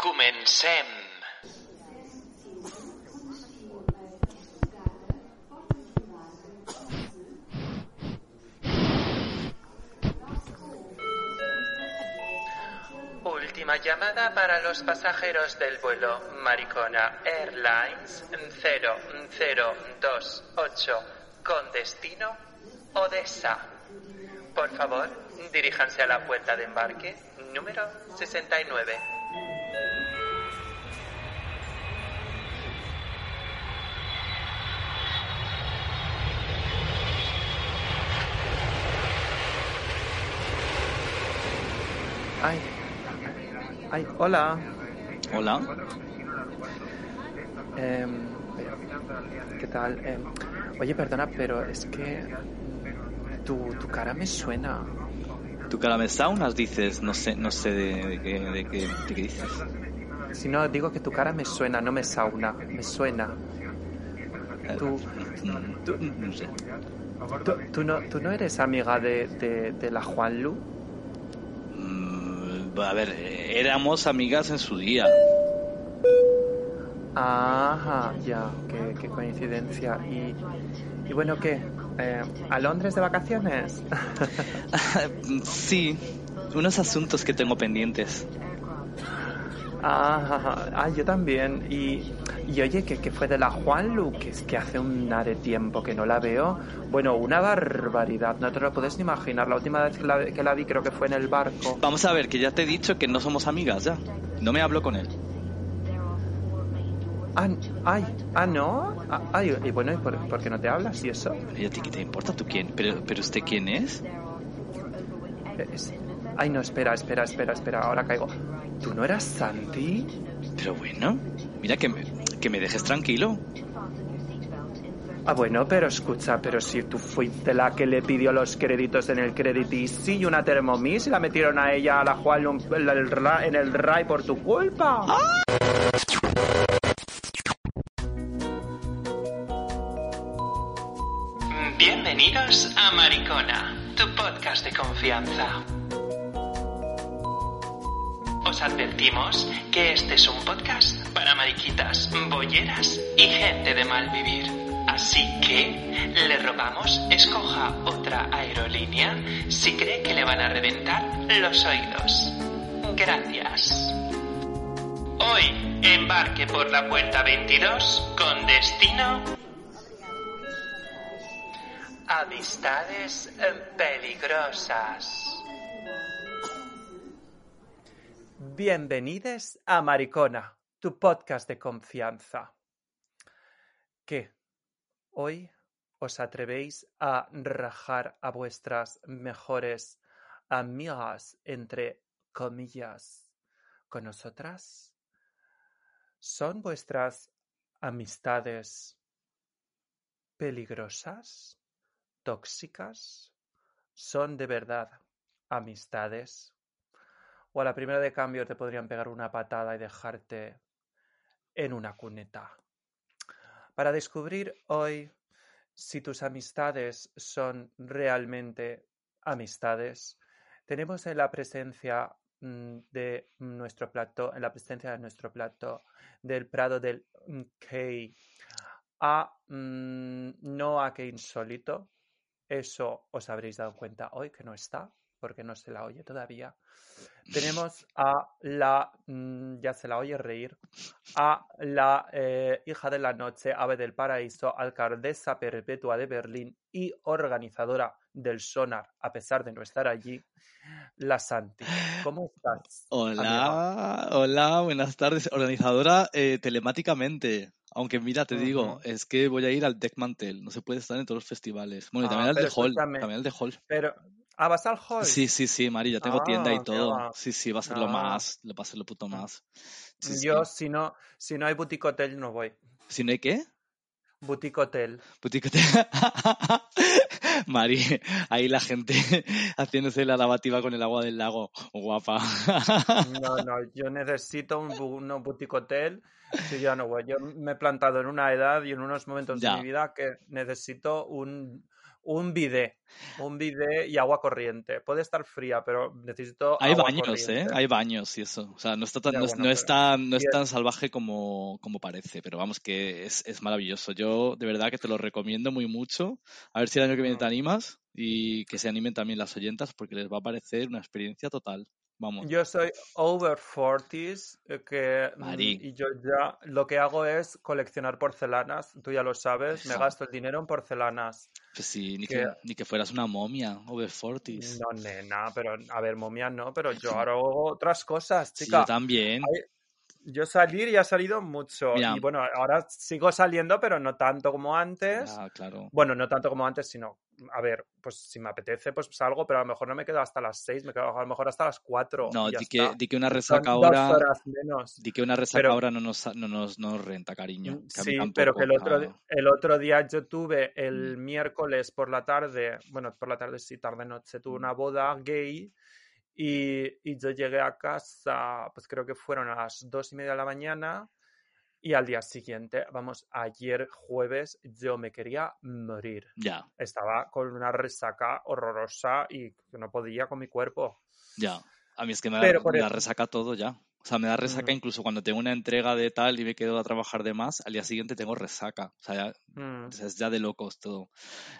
Comencem. Última llamada para los pasajeros del vuelo Maricona Airlines 0028 con destino Odessa. Por favor, diríjanse a la puerta de embarque número 69. Ay, ay, hola. Hola. Em, ¿Qué tal? Em, oye, perdona, pero es que tu, tu cara me suena. ¿Tu cara me saunas dices? No sé, no sé de, de qué, de, qué, de qué dices. Si no, digo que tu cara me suena, no me sauna, me suena. Tú, tú, no sé. tú, tú no, tú no eres amiga de, de, de la Juanlu. A ver, éramos amigas en su día. Ajá, ya, qué, qué coincidencia. Y, y bueno, ¿qué? Eh, ¿A Londres de vacaciones? sí, unos asuntos que tengo pendientes. Ah, ah, yo también. Y, y oye, que, que fue de la Juanlu, que es que hace un de tiempo que no la veo. Bueno, una barbaridad, no te lo puedes ni imaginar. La última vez que la, que la vi creo que fue en el barco. Vamos a ver, que ya te he dicho que no somos amigas ya. No me hablo con él. Ah, ay, ah, no. Ah, ay, y bueno, ¿y por, por qué no te hablas y eso? ¿Y a ti qué te importa tú quién? ¿Pero, pero usted quién es? Es- Ay, no, espera, espera, espera, espera, ahora caigo. ¿Tú no eras Santi? Pero bueno, mira que me, que me dejes tranquilo. Ah, bueno, pero escucha, pero si tú fuiste la que le pidió los créditos en el Credit Easy y una Thermomix y la metieron a ella a la Juan en el, ra- en el RAI por tu culpa. Bienvenidos a Maricona, tu podcast de confianza. Os advertimos que este es un podcast para mariquitas, bolleras y gente de mal vivir. Así que le rogamos escoja otra aerolínea si cree que le van a reventar los oídos. Gracias. Hoy embarque por la puerta 22 con destino Amistades peligrosas. Bienvenidos a Maricona, tu podcast de confianza. ¿Qué? ¿Hoy os atrevéis a rajar a vuestras mejores amigas, entre comillas, con nosotras? ¿Son vuestras amistades peligrosas? ¿Tóxicas? ¿Son de verdad amistades? O a la primera de cambio te podrían pegar una patada y dejarte en una cuneta. Para descubrir hoy si tus amistades son realmente amistades, tenemos en la presencia mm, de nuestro plato, en la presencia de nuestro plato del Prado del Key a mm, no a que insólito. Eso os habréis dado cuenta hoy que no está, porque no se la oye todavía. Tenemos a la, mm, ya se la oye reír, a la eh, hija de la noche, ave del paraíso, alcaldesa perpetua de Berlín y organizadora del Sonar, a pesar de no estar allí, la Santi. ¿Cómo estás? amiga? Hola, hola, buenas tardes. Organizadora eh, telemáticamente. Aunque mira, te digo, es que voy a ir al Tech Mantel. No se puede estar en todos los festivales. Bueno, y Ah, también al de Hall. También al de Hall. Pero, Ah, ¿vas al hall? Sí, sí, sí, Mari, ya tengo tienda Ah, y qué todo. va. Sí, sí, va a ser lo Ah. más, va a ser lo puto más. Sí, sí. Yo, si no, si no hay boutique hotel, no voy. Si no hay qué? Boutique hotel. Boutique hotel. Mari, ahí la gente haciéndose la lavativa con el agua del lago. Guapa. No, no, yo necesito un, un boutique hotel. Si yo no voy. Yo me he plantado en una edad y en unos momentos Ya. de mi vida que necesito un, un bidet. Un bidet y agua corriente. Puede estar fría, pero necesito Hay agua baños, ¿eh? Hay baños y eso. O sea, no está tan, no, bueno, no es tan, no es tan salvaje como, como parece, pero vamos que es, es maravilloso. Yo de verdad que te lo recomiendo muy mucho. A ver si el año que viene te animas y que se animen también las oyentas porque les va a parecer una experiencia total. Vamos. Yo soy over 40s, eh, que mm, y yo ya lo que hago es coleccionar porcelanas, tú ya lo sabes, me gasto el dinero en porcelanas. Pues sí, ni que- que, ni que fueras una momia, over 40s. No, nena, pero a ver, momia no, pero yo ahora hago otras cosas, Sí, chica. yo también. Yo salir y ha salido mucho. Mira. Y bueno, ahora sigo saliendo, pero no tanto como antes. Ah, claro. Bueno, no tanto como antes, sino, a ver, pues si me apetece, pues salgo, pero a lo mejor no me quedo hasta las 6, me quedo a lo mejor hasta las 4. No, di que, di que una resaca ahora, di que una resaca Pero- ahora no nos, no nos, no nos renta, cariño. Mm, Sí, tampoco, pero que el otro, el otro día yo tuve el Mm. miércoles por la tarde, bueno, por la tarde sí, tarde noche, tuve Mm. una boda gay y, y yo llegué a casa, pues creo que fueron a las dos y media de la mañana y al día siguiente, vamos, ayer jueves yo me quería morir. Ya, Estaba con una resaca horrorosa y que no podía con mi cuerpo. ya. A mí es que me, Pero me da eso- resaca todo ya. O sea, me da resaca Mm. incluso cuando tengo una entrega de tal y me quedo a trabajar de más, al día siguiente tengo resaca. O sea, ya, Mm. o sea, es ya de locos todo.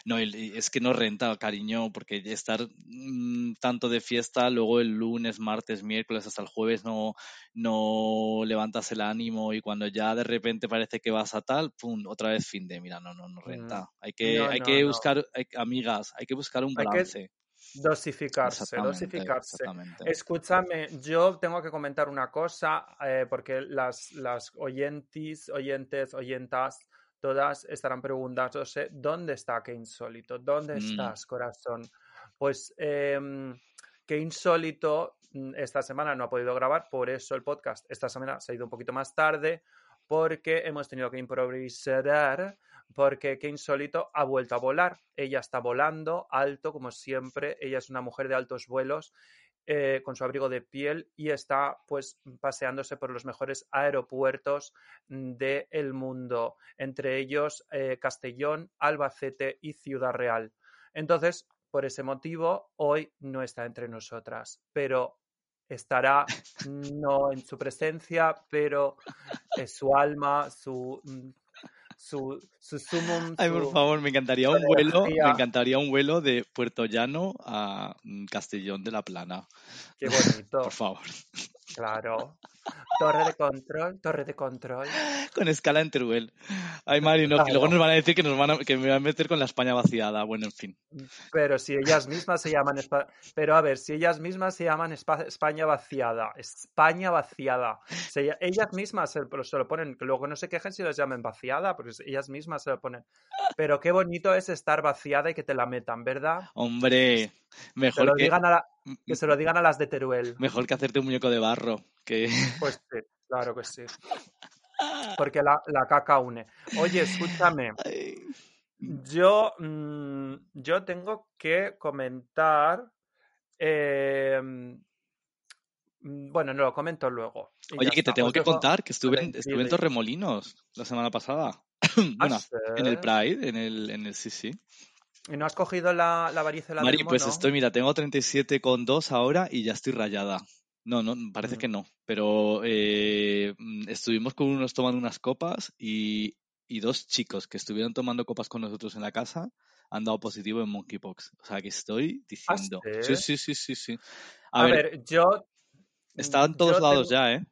No, es que no renta, cariño, porque estar mm, tanto de fiesta, luego el lunes, martes, miércoles, hasta el jueves no, no levantas el ánimo y cuando ya de repente parece que vas a tal, pum, otra vez fin de, mira, no, no, no renta. Hay que. No, hay no, que buscar, hay- amigas, hay que buscar un balance. Dosificarse, Exactamente, dosificarse. exactamente. Escúchame, yo tengo que comentar una cosa, eh, porque las, las oyentes, oyentes, oyentas, todas estarán preguntándose, ¿dónde está Qué Insólito? ¿Dónde Mm. estás, corazón? Pues em, Qué Insólito mm, esta semana no ha podido grabar, por eso el podcast esta semana se ha ido un poquito más tarde, porque hemos tenido que improvisar, porque Qué Insólito ha vuelto a volar. Ella está volando alto, como siempre. Ella es una mujer de altos vuelos, eh, con su abrigo de piel y está pues paseándose por los mejores aeropuertos del mundo, entre ellos eh, Castellón, Albacete y Ciudad Real. Entonces, por ese motivo, hoy no está entre nosotras, pero estará no en su presencia, pero su alma, su, mm, su, su sumum, Ay, por favor, me encantaría un vuelo, me encantaría un vuelo de Puerto Llano a mm, Castellón de la Plana. Qué bonito, Por favor. claro. Torre de control, torre de control. Con escala en Teruel. Ay, Mari, no, que luego Claro. nos van a decir que nos van a, que me van a meter con la España vaciada. Bueno, en fin. Pero si ellas mismas se llaman... Pero a ver, si ellas mismas se llaman Espa- España vaciada. España vaciada. Se ellas mismas se, lo- se lo ponen. Luego no se quejen si las llamen vaciada, porque ellas mismas se lo ponen. Pero qué bonito es estar vaciada y que te la metan, ¿verdad? Hombre, Que, mejor lo que, digan a la- que se lo digan a las de Teruel. mejor que hacerte un muñeco de barro. Que... Pues sí, claro que sí. Porque la, la caca une. Oye, escúchame. Yo, mm, yo tengo que comentar. eh, mm, bueno, no lo comento luego. Oye, que te tengo Os que dejo- contar que estuve en, estuve en. Torremolinos la semana pasada. Ah, bueno, en el. Pride, en el, en el sí, sí. ¿Y no has cogido la, la varicela Mari, del pues estoy, mira, tengo 37,2 ahora y ya estoy rayada. No, no, parece Mm. que no. Pero eh, mm, estuvimos con unos tomando unas copas y, y dos chicos que estuvieron tomando copas con nosotros en la casa han dado positivo en monkeypox. O sea, que estoy ¿Ah, diciendo. sí? Sí, sí, sí, sí, sí. A, A, ver, ver, yo. está en todos yo lados tengo- ya, ¿eh?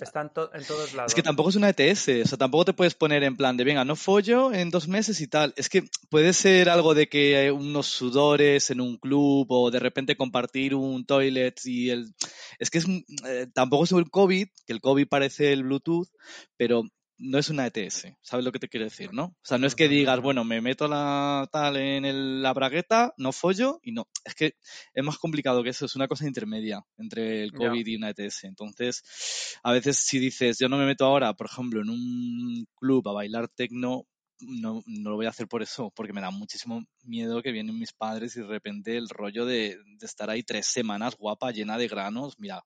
Está en, to- en todos lados. Es que tampoco es una ETS, o sea, tampoco te puedes poner en plan de, venga, no follo en dos meses y tal. Es que puede ser algo de que hay unos sudores en un club o de repente compartir un toilet y el... Es que es, eh, tampoco es el COVID, que el COVID parece el Bluetooth, pero no es una ETS, ¿sabes lo que te quiero decir, no? O sea, no es que digas, bueno, me meto la tal en el- la bragueta, no follo y no. Es que es más complicado que eso, es una cosa intermedia entre el. COVID y una ETS. Entonces, a veces si dices, yo no me meto ahora, por ejemplo, en un club a bailar tecno, no, no lo voy a hacer por eso, porque me da muchísimo miedo que vienen mis padres y de repente el rollo de, de estar ahí tres semanas guapa, llena de granos, mira.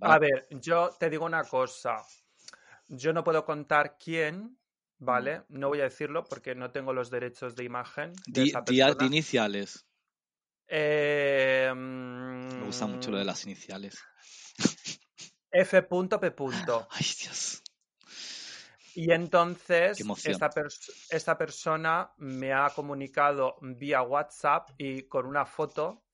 A ver, yo te digo una cosa. Yo no puedo contar quién, ¿vale? No voy a decirlo porque no tengo los derechos de imagen de di, esa di- di iniciales. Eh, Me gusta mucho lo de mm, las iniciales. F.P. Ay, Dios. Y entonces esta, pers- esta persona me ha comunicado vía WhatsApp y con una foto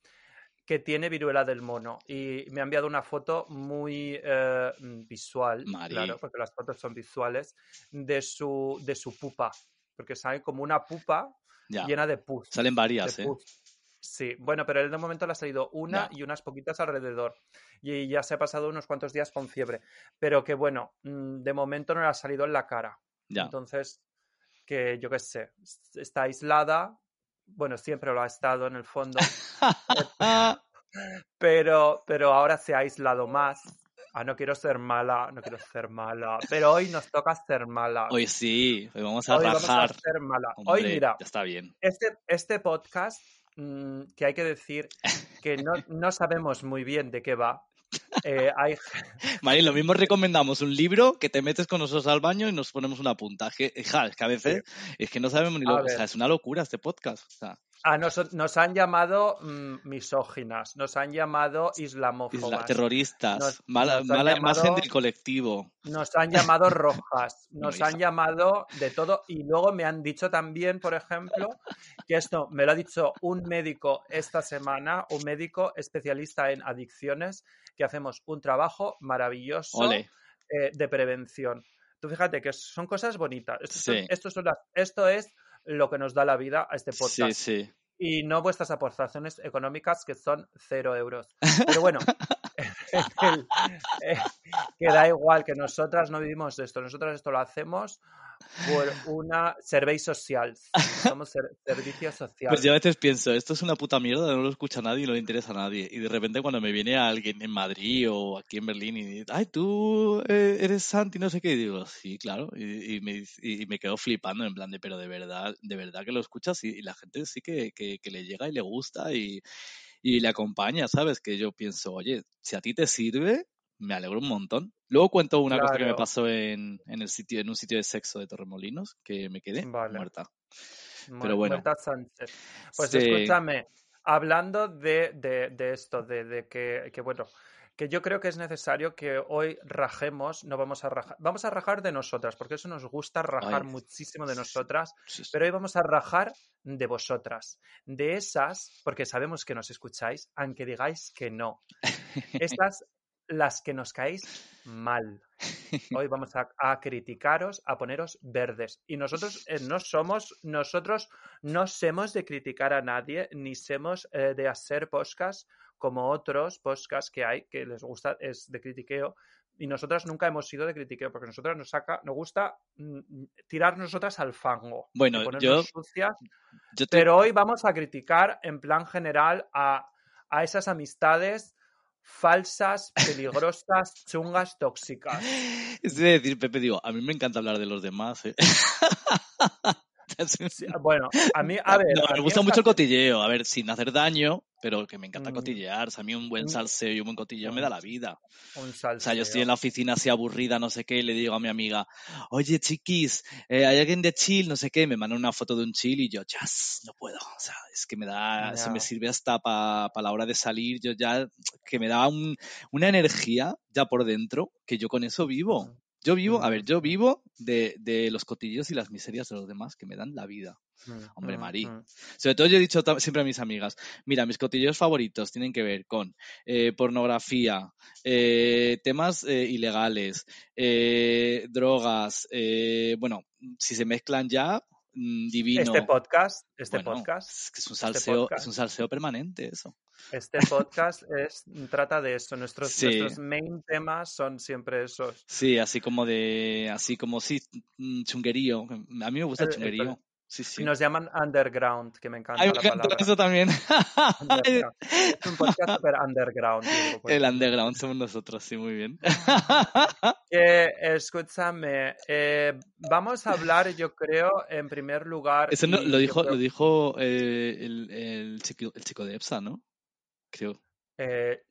que tiene viruela del mono. Y me ha enviado una foto muy eh, visual, Mari. claro, porque las fotos son visuales, de su, de su pupa. Porque sale como una pupa Ya. llena de pus. Salen varias, ¿eh? pus. Sí, bueno, pero él de momento le ha salido una Ya. y unas poquitas alrededor. Y ya se ha pasado unos cuantos días con fiebre. Pero que bueno, mm, de momento no le ha salido en la cara. Ya. Entonces, que yo qué sé, está aislada. Bueno, siempre lo ha estado en el fondo, pero, pero ahora se ha aislado más. Ah, no quiero ser mala, no quiero ser mala. Pero hoy nos toca ser mala. Hoy sí, hoy vamos a Hoy vamos a ser mala. Hoy, mira, ya está bien. este, este podcast, mm, que hay que decir que no, no sabemos muy bien de qué va. Eh, hay, Marín, lo mismo recomendamos un libro que te metes con nosotros al baño y nos ponemos una punta. Es que, hija, es que a veces es que no sabemos ni A lo O ver. sea, es una locura este podcast. O sea, ah, nos, nos han llamado mm, misóginas, nos han llamado isla- islamófobas, terroristas, Nos- mala, nos imagen del colectivo. nos han llamado rojas, No, nos hija. han llamado de todo y luego me han dicho también, por ejemplo, que esto me lo ha dicho un médico esta semana, un médico especialista en adicciones, que hacemos un trabajo maravilloso eh, de prevención. Tú fíjate que son cosas bonitas. Esto, son- Sí. esto son las- esto es lo que nos da la vida a este Sí, podcast. sí. Y no vuestras aportaciones económicas, que son cero euros. Pero bueno, el- eh, que da igual, que nosotras no vivimos esto. Nosotras esto lo hacemos por una servei social. Somos ser- servicio social. Pues yo a veces pienso, esto es una puta mierda, no lo escucha nadie y no le interesa a nadie. Y de repente cuando me viene alguien en Madrid o aquí en Berlín y dice, ay, tú eh, eres Santi, no sé qué, y digo, sí, claro. Y, y me, y me quedo flipando en plan de, pero de verdad, de verdad que lo escuchas y, y la gente sí que, que- que le llega y le gusta y, y le acompaña, ¿sabes? Que yo pienso, oye, si a ti te sirve, me alegro un montón. Luego cuento una cosa que me pasó en, en el sitio, en un sitio de sexo de Torremolinos, que me quedé Vale. muerta. Mu- pero bueno. Muerta Sánchez. Pues Sí. escúchame, hablando de, de- de esto, de, de que, que, bueno, que yo creo que es necesario que hoy rajemos, no vamos a rajar, vamos a rajar de nosotras, porque eso nos gusta rajar Ay. muchísimo de nosotras, pero hoy vamos a rajar de vosotras, de esas, porque sabemos que nos escucháis, aunque digáis que no. Estas, las que nos caéis mal. Hoy vamos a, a criticaros, a poneros verdes. Y nosotros eh, no somos, nosotros no somos de criticar a nadie, ni somos eh, de hacer podcast como otros podcasts que hay que les gusta, es de critiqueo. Y nosotras nunca hemos sido de critiqueo, porque nosotras nos saca, nos gusta mm, tirar nosotras al fango. Bueno, yo- sucias. Yo te- Pero hoy vamos a criticar en plan general a, a esas amistades falsas, peligrosas, chungas, tóxicas. Es de decir, Pepe, digo, a mí me encanta hablar de los demás. ¿eh? Sí, bueno, a mí, a ver. No, a me gusta mucho el cotilleo, a ver, sin hacer daño, pero que me encanta Mm. cotillear. O sea, a mí un buen Mm. salseo y un buen cotilleo me da la vida. Un O sea, yo estoy salseo. en la oficina así aburrida, no sé qué, y le digo a mi amiga, oye, chiquis, eh, ¿hay alguien de chill? No sé qué, me manda una foto de un chill y yo, ya, no puedo. O sea, es que me da, eso me sirve hasta para la hora de salir, yo ya, que me da un- una energía ya por dentro, que yo con eso vivo. Yo vivo, a ver, yo vivo de, de los cotillos y las miserias de los demás que me dan la vida. Hombre, mm. Sobre todo yo he dicho siempre a mis amigas, mira, mis cotilleos favoritos tienen que ver con eh, pornografía, eh, temas eh, ilegales, drogas, bueno, si se mezclan ya, divino. Este podcast, este Bueno, podcast, es que es un este salseo, podcast. es un salseo permanente eso. este podcast es, trata de eso. Nuestros, Sí. nuestros main temas son siempre esos. Sí, así como de, así como sí, mm, chunguerío. A mí me gusta El- el- chunguerío. Sí, sí. Nos llaman underground, que me encanta Ay, me la palabra. eso también. Es un podcast super underground. digo, pues. El underground somos nosotros, sí, muy bien. Eh, escúchame, eh, vamos a hablar, yo creo, en primer lugar. Eso no- y lo dijo, creo- lo dijo eh, el, el chico, el chico de EPSA, ¿no? Creo. eh,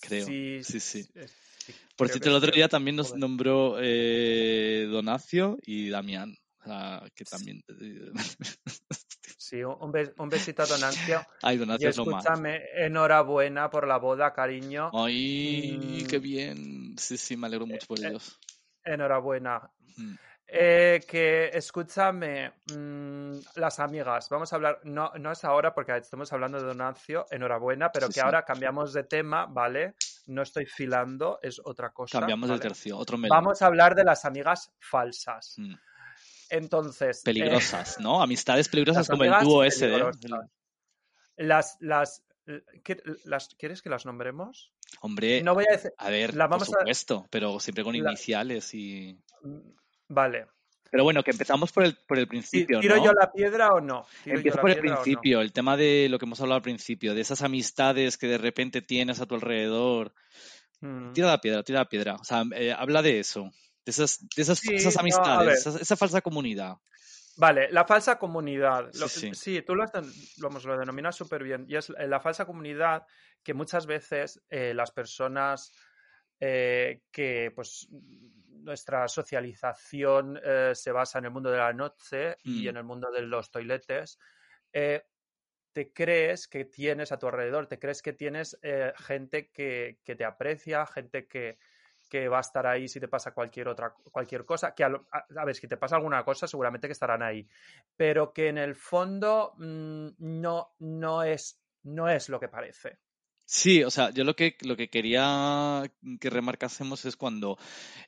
Creo, Sí, sí, sí. Por cierto, el otro día también nos nombró eh, Donacio y Damián, sea, que también... Sí, un, bes- un besito a Donancio. Ay, Y Donacio es lo más. escúchame, enhorabuena por la boda, cariño. Ay, qué Mm. bien. Sí, sí, me alegro mucho por eh, ellos. Enhorabuena. Mm. Eh, que escúchame, mm, las amigas, vamos a hablar, no, no es ahora porque estamos hablando de Donancio, enhorabuena, pero Sí, que sí. ahora cambiamos de tema, ¿vale? No estoy filando, es otra cosa. Cambiamos ¿vale? tercio, otro melón. Vamos a hablar de las amigas falsas. Mm. Entonces, eh, Peligrosas, ¿no? Amistades peligrosas como el dúo ese, ¿eh? peligrosas. las, las, ¿qué- las, ¿quieres que las nombremos? Hombre, No voy a decir, a ver, la por vamos a- supuesto, pero siempre con la- iniciales y... mm, vale. Pero bueno, que empezamos por el, por el principio, ¿Tiro ¿no? yo la piedra o no? ¿Tiro yo Empiezo por el no? principio, el tema de lo que hemos hablado al principio, de esas amistades que de repente tienes a tu alrededor. Mm. Tira la piedra, tira la piedra. O sea, eh, habla de eso, de esas, de esas, Sí, amistades, esa, esa falsa comunidad. Vale, la falsa comunidad. Lo- Sí, sí, sí. tú lo, vamos, lo denominas súper bien. Y es eh, la falsa comunidad que muchas veces eh, las personas eh, que, pues, nuestra socialización eh, se basa en el mundo de la noche y Mm. en el mundo de los toiletes, te crees que tienes a tu alrededor, te crees que tienes eh, gente que, que te aprecia, gente que, que va a estar ahí si te pasa cualquier otra cualquier cosa, que a, ver, si te pasa alguna cosa, seguramente que estarán ahí, pero que en el fondo mm, no, no, es, no es lo que parece. Sí, o sea, yo lo que, lo que quería que remarcásemos es cuando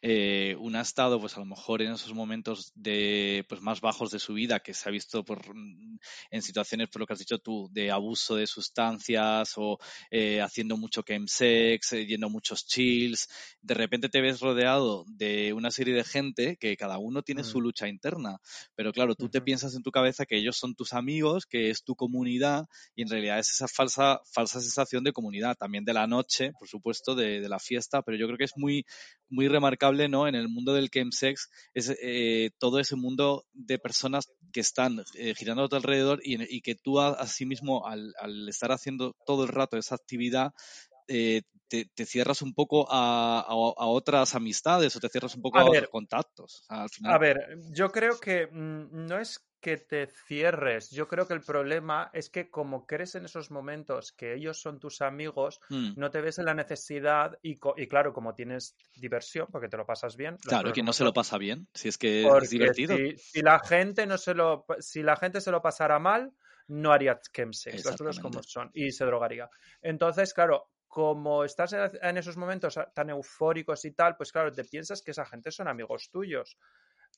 eh, uno ha estado, pues a lo mejor en esos momentos de, pues más bajos de su vida, que se ha visto por, mm, en situaciones, por lo que has dicho tú, de abuso de sustancias o eh, haciendo mucho chemsex, eh, yendo muchos chills, de repente te ves rodeado de una serie de gente que cada uno tiene Mm. su lucha interna, pero claro, tú te piensas en tu cabeza que ellos son tus amigos, que es tu comunidad y en realidad es esa falsa, falsa sensación de comunidad, también de la noche, por supuesto, de, de la fiesta, pero yo creo que es muy, muy remarcable, ¿no? En el mundo del chemsex, es eh, todo ese mundo de personas que están eh, girando a tu alrededor y, y que tú a, a sí mismo, al, al estar haciendo todo el rato esa actividad, eh, te, te cierras un poco a, a- a otras amistades o te cierras un poco A a, ver. otros contactos. Al final, A ver, yo creo que mm, no es que te cierres, yo creo que el problema es que como crees en esos momentos que ellos son tus amigos, mm, no te ves en la necesidad y, y claro, como tienes diversión, porque te lo pasas bien. claro, que no se lo pasa bien, si es que porque es divertido. Si, si la gente no se lo, si la gente se lo pasara mal, no haría chemsex, las cosas como son, y se drogaría. Entonces, claro, como estás en esos momentos tan eufóricos y tal, pues claro, te piensas que esa gente son amigos tuyos.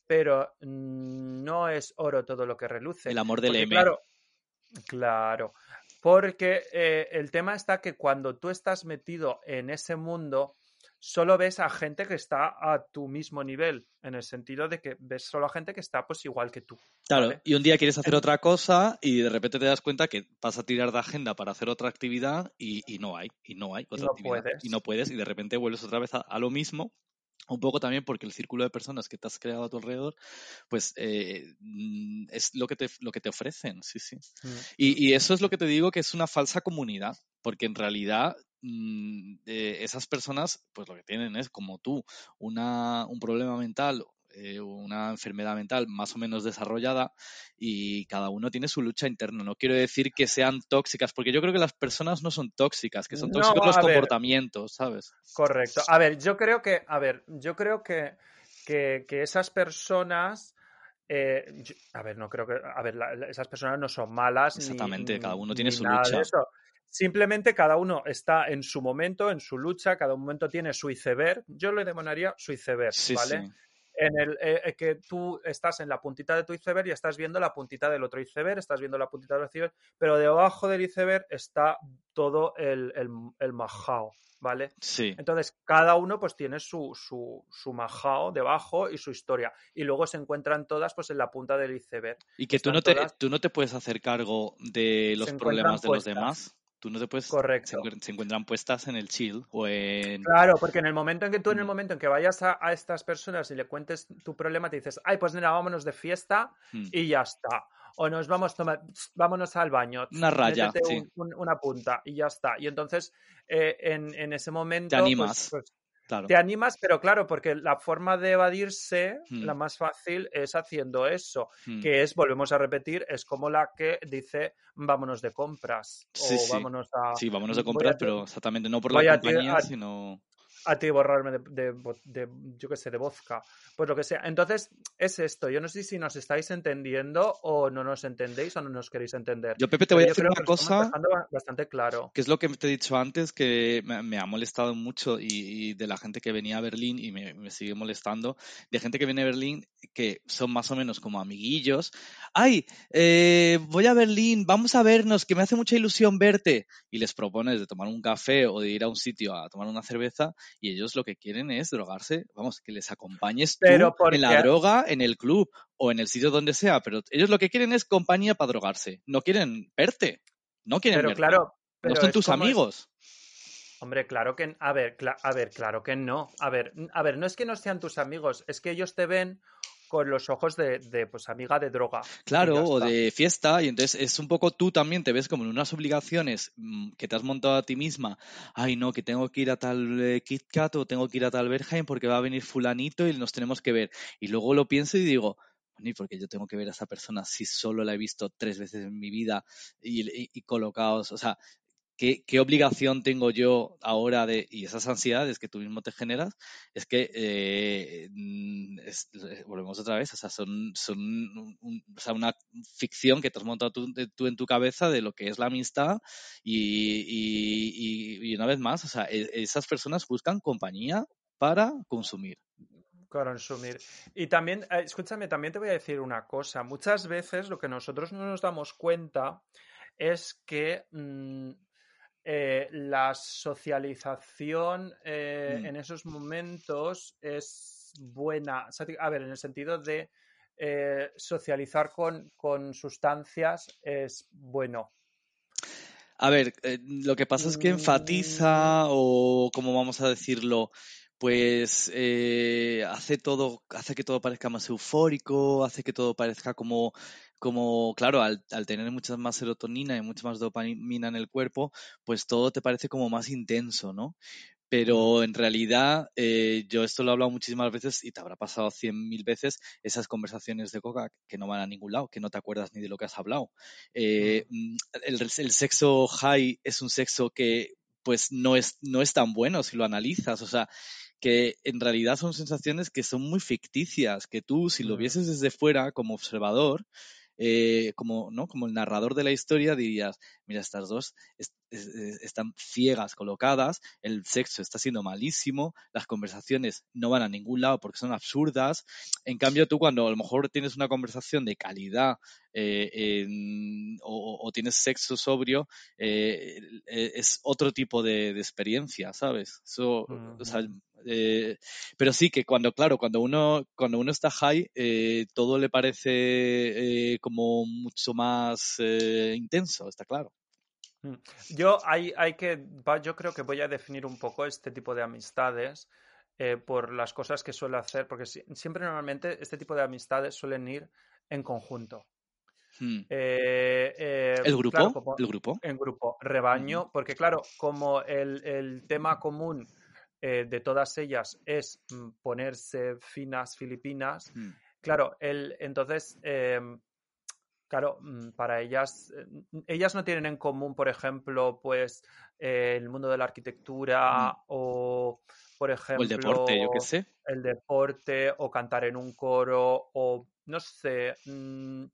Pero no es oro todo lo que reluce. El amor del Porque, M. claro, claro. Porque eh, el tema está que cuando tú estás metido en ese mundo, solo ves a gente que está a tu mismo nivel, en el sentido de que ves solo a gente que está pues igual que tú. Claro, ¿vale? y un día quieres hacer otra cosa y de repente te das cuenta que vas a tirar de agenda para hacer otra actividad y, y no hay, y no hay otra no actividad. puedes. Y no puedes, y de repente vuelves otra vez a, a lo mismo. Un poco también porque el círculo de personas que te has creado a tu alrededor, pues eh, mm, es lo que, te, lo que te ofrecen, sí, sí. Mm. Y, y eso es lo que te digo que es una falsa comunidad, porque en realidad mm, eh, esas personas, pues lo que tienen es como tú, una, un problema mental, eh, una enfermedad mental más o menos desarrollada y cada uno tiene su lucha interna. No quiero decir que sean tóxicas, porque yo creo que las personas no son tóxicas, que son No, tóxicos los ver. comportamientos, ¿sabes? Correcto. A ver, yo creo que, a ver, yo creo que, que, que esas personas, eh, yo- a ver, no creo que, a ver, la- la- esas personas no son malas. ni- Exactamente, cada ni- uno tiene su lucha. eso. Simplemente cada uno está en su momento, en su lucha, cada momento tiene su iceberg. Yo lo demonaría su iceberg, Sí, ¿vale? sí. En el eh, eh, que tú estás en la puntita de tu iceberg y estás viendo la puntita del otro iceberg, estás viendo la puntita del iceberg, pero debajo del iceberg está todo el, el, el majao, ¿vale? Sí. Entonces, cada uno pues tiene su, su, su majao debajo y su historia. Y luego se encuentran todas pues en la punta del iceberg. Y que tú no, te, todas- tú no te puedes hacer cargo de los problemas de los demás. Tú no te puedes. Correcto. Se, encuent- se encuentran puestas en el chill o en. Claro, porque en el momento en que tú, en el Mm. momento en que vayas a, a estas personas y le cuentes tu problema, te dices, ay, pues nena, vámonos de fiesta Mm. y ya está. O nos vamos, toma, vámonos al baño. Una raya, métete sí. un- un- una punta y ya está. Y entonces, eh, en, en ese momento, Te pues- animas. pues, Claro. te animas, pero claro, porque la forma de evadirse, Mm. la más fácil, es haciendo eso, Mm. que es, volvemos a repetir, es como la que dice, vámonos de compras. Sí, o sí. vámonos a... Sí, vámonos de voy compras, a- pero exactamente no por la compañía, a- sino. A ti borrarme de, de, vo- de, yo qué sé, de vodka, pues lo que sea. Entonces, es esto. Yo no sé si nos estáis entendiendo o no nos entendéis o no nos queréis entender. Yo, Pepe, te Pero voy a decir una cosa. bastante claro. que es lo que te he dicho antes, que me, me ha molestado mucho y, y de la gente que venía a Berlín y me, me sigue molestando, de gente que viene a Berlín que son más o menos como amiguillos. ¡Ay! eh, voy a Berlín, vamos a vernos, que me hace mucha ilusión verte. Y les propones de tomar un café o de ir a un sitio a tomar una cerveza y ellos lo que quieren es drogarse, vamos, que les acompañes tú Pero en la droga, en el club o en el sitio donde sea, pero ellos lo que quieren es compañía para drogarse, no quieren verte, no quieren Pero verte. claro. Pero no son tus es- amigos. Hombre, claro que. A ver, a ver, claro que no. A ver, a ver, no es que no sean tus amigos, es que ellos te ven con los ojos de, de, pues, amiga de droga. Claro, o de fiesta, y entonces es un poco tú también te ves como en unas obligaciones mm, que te has montado a ti misma. Ay, no, que tengo que ir a tal eh, Kit Kat o tengo que ir a tal Berghain porque va a venir fulanito y nos tenemos que ver. Y luego lo pienso y digo, ¿y por qué yo tengo que ver a esa persona si solo la he visto tres veces en mi vida y, y- y colocados? O sea, ¿qué, qué obligación tengo yo ahora de, y esas ansiedades que tú mismo te generas, es que, eh, mm, eh, volvemos otra vez, o sea, son, son o sea, una ficción que te has montado tú, tú en tu cabeza de lo que es la amistad y, y- y- y una vez más, o sea, e- esas personas buscan compañía para consumir. consumir. Y también, eh, escúchame, también te voy a decir una cosa. Muchas veces lo que nosotros no nos damos cuenta es que mm, eh, la socialización eh, Mm. en esos momentos es buena. A ver, en el sentido de eh, socializar con, con sustancias es bueno. A ver, lo que pasa es que Mm. enfatiza o, como vamos a decirlo, pues hace todo, hace que todo parezca más eufórico, hace que todo parezca como, como, claro, al, al tener mucha más serotonina y mucha más dopamina en el cuerpo, pues todo te parece como más intenso, ¿no? Pero en realidad, eh, yo esto lo he hablado muchísimas veces y te habrá pasado cien mil veces esas conversaciones de coca que no van a ningún lado, que no te acuerdas ni de lo que has hablado. Eh, mm, el, el sexo high es un sexo que pues no es, no es tan bueno si lo analizas, o sea, que en realidad son sensaciones que son muy ficticias, que tú si lo vieses desde fuera como observador, eh, como, ¿no? como el narrador de la historia, dirías, mira, estas dos est- es- es- están ciegas, colocadas, el sexo está siendo malísimo, las conversaciones no van a ningún lado porque son absurdas. En cambio, tú cuando a lo mejor tienes una conversación de calidad eh, o, tienes sexo sobrio, eh, eh, es otro tipo de, experiencia, ¿sabes? Eso, sea, Ujú. Eh, pero sí que cuando, claro, cuando uno, cuando uno está high, eh, todo le parece eh, como mucho más intenso, está claro. Mm. Yo hay, hay que, yo creo que voy a definir un poco este tipo de amistades por las cosas que suele hacer, porque si- siempre normalmente este tipo de amistades suelen ir en conjunto. Hmm. Eh, eh, ¿El grupo? claro, como- ¿El grupo? en grupo, rebaño, porque claro, como el, el tema común eh, de todas ellas es mm, ponerse finas filipinas, Hmm. claro, el, entonces, em, claro, mm, para ellas, eh, ellas no tienen en común, por ejemplo, pues eh, el mundo de la arquitectura o, por O ejemplo, el deporte, yo qué sé. el deporte o cantar en un coro o, no sé, mm,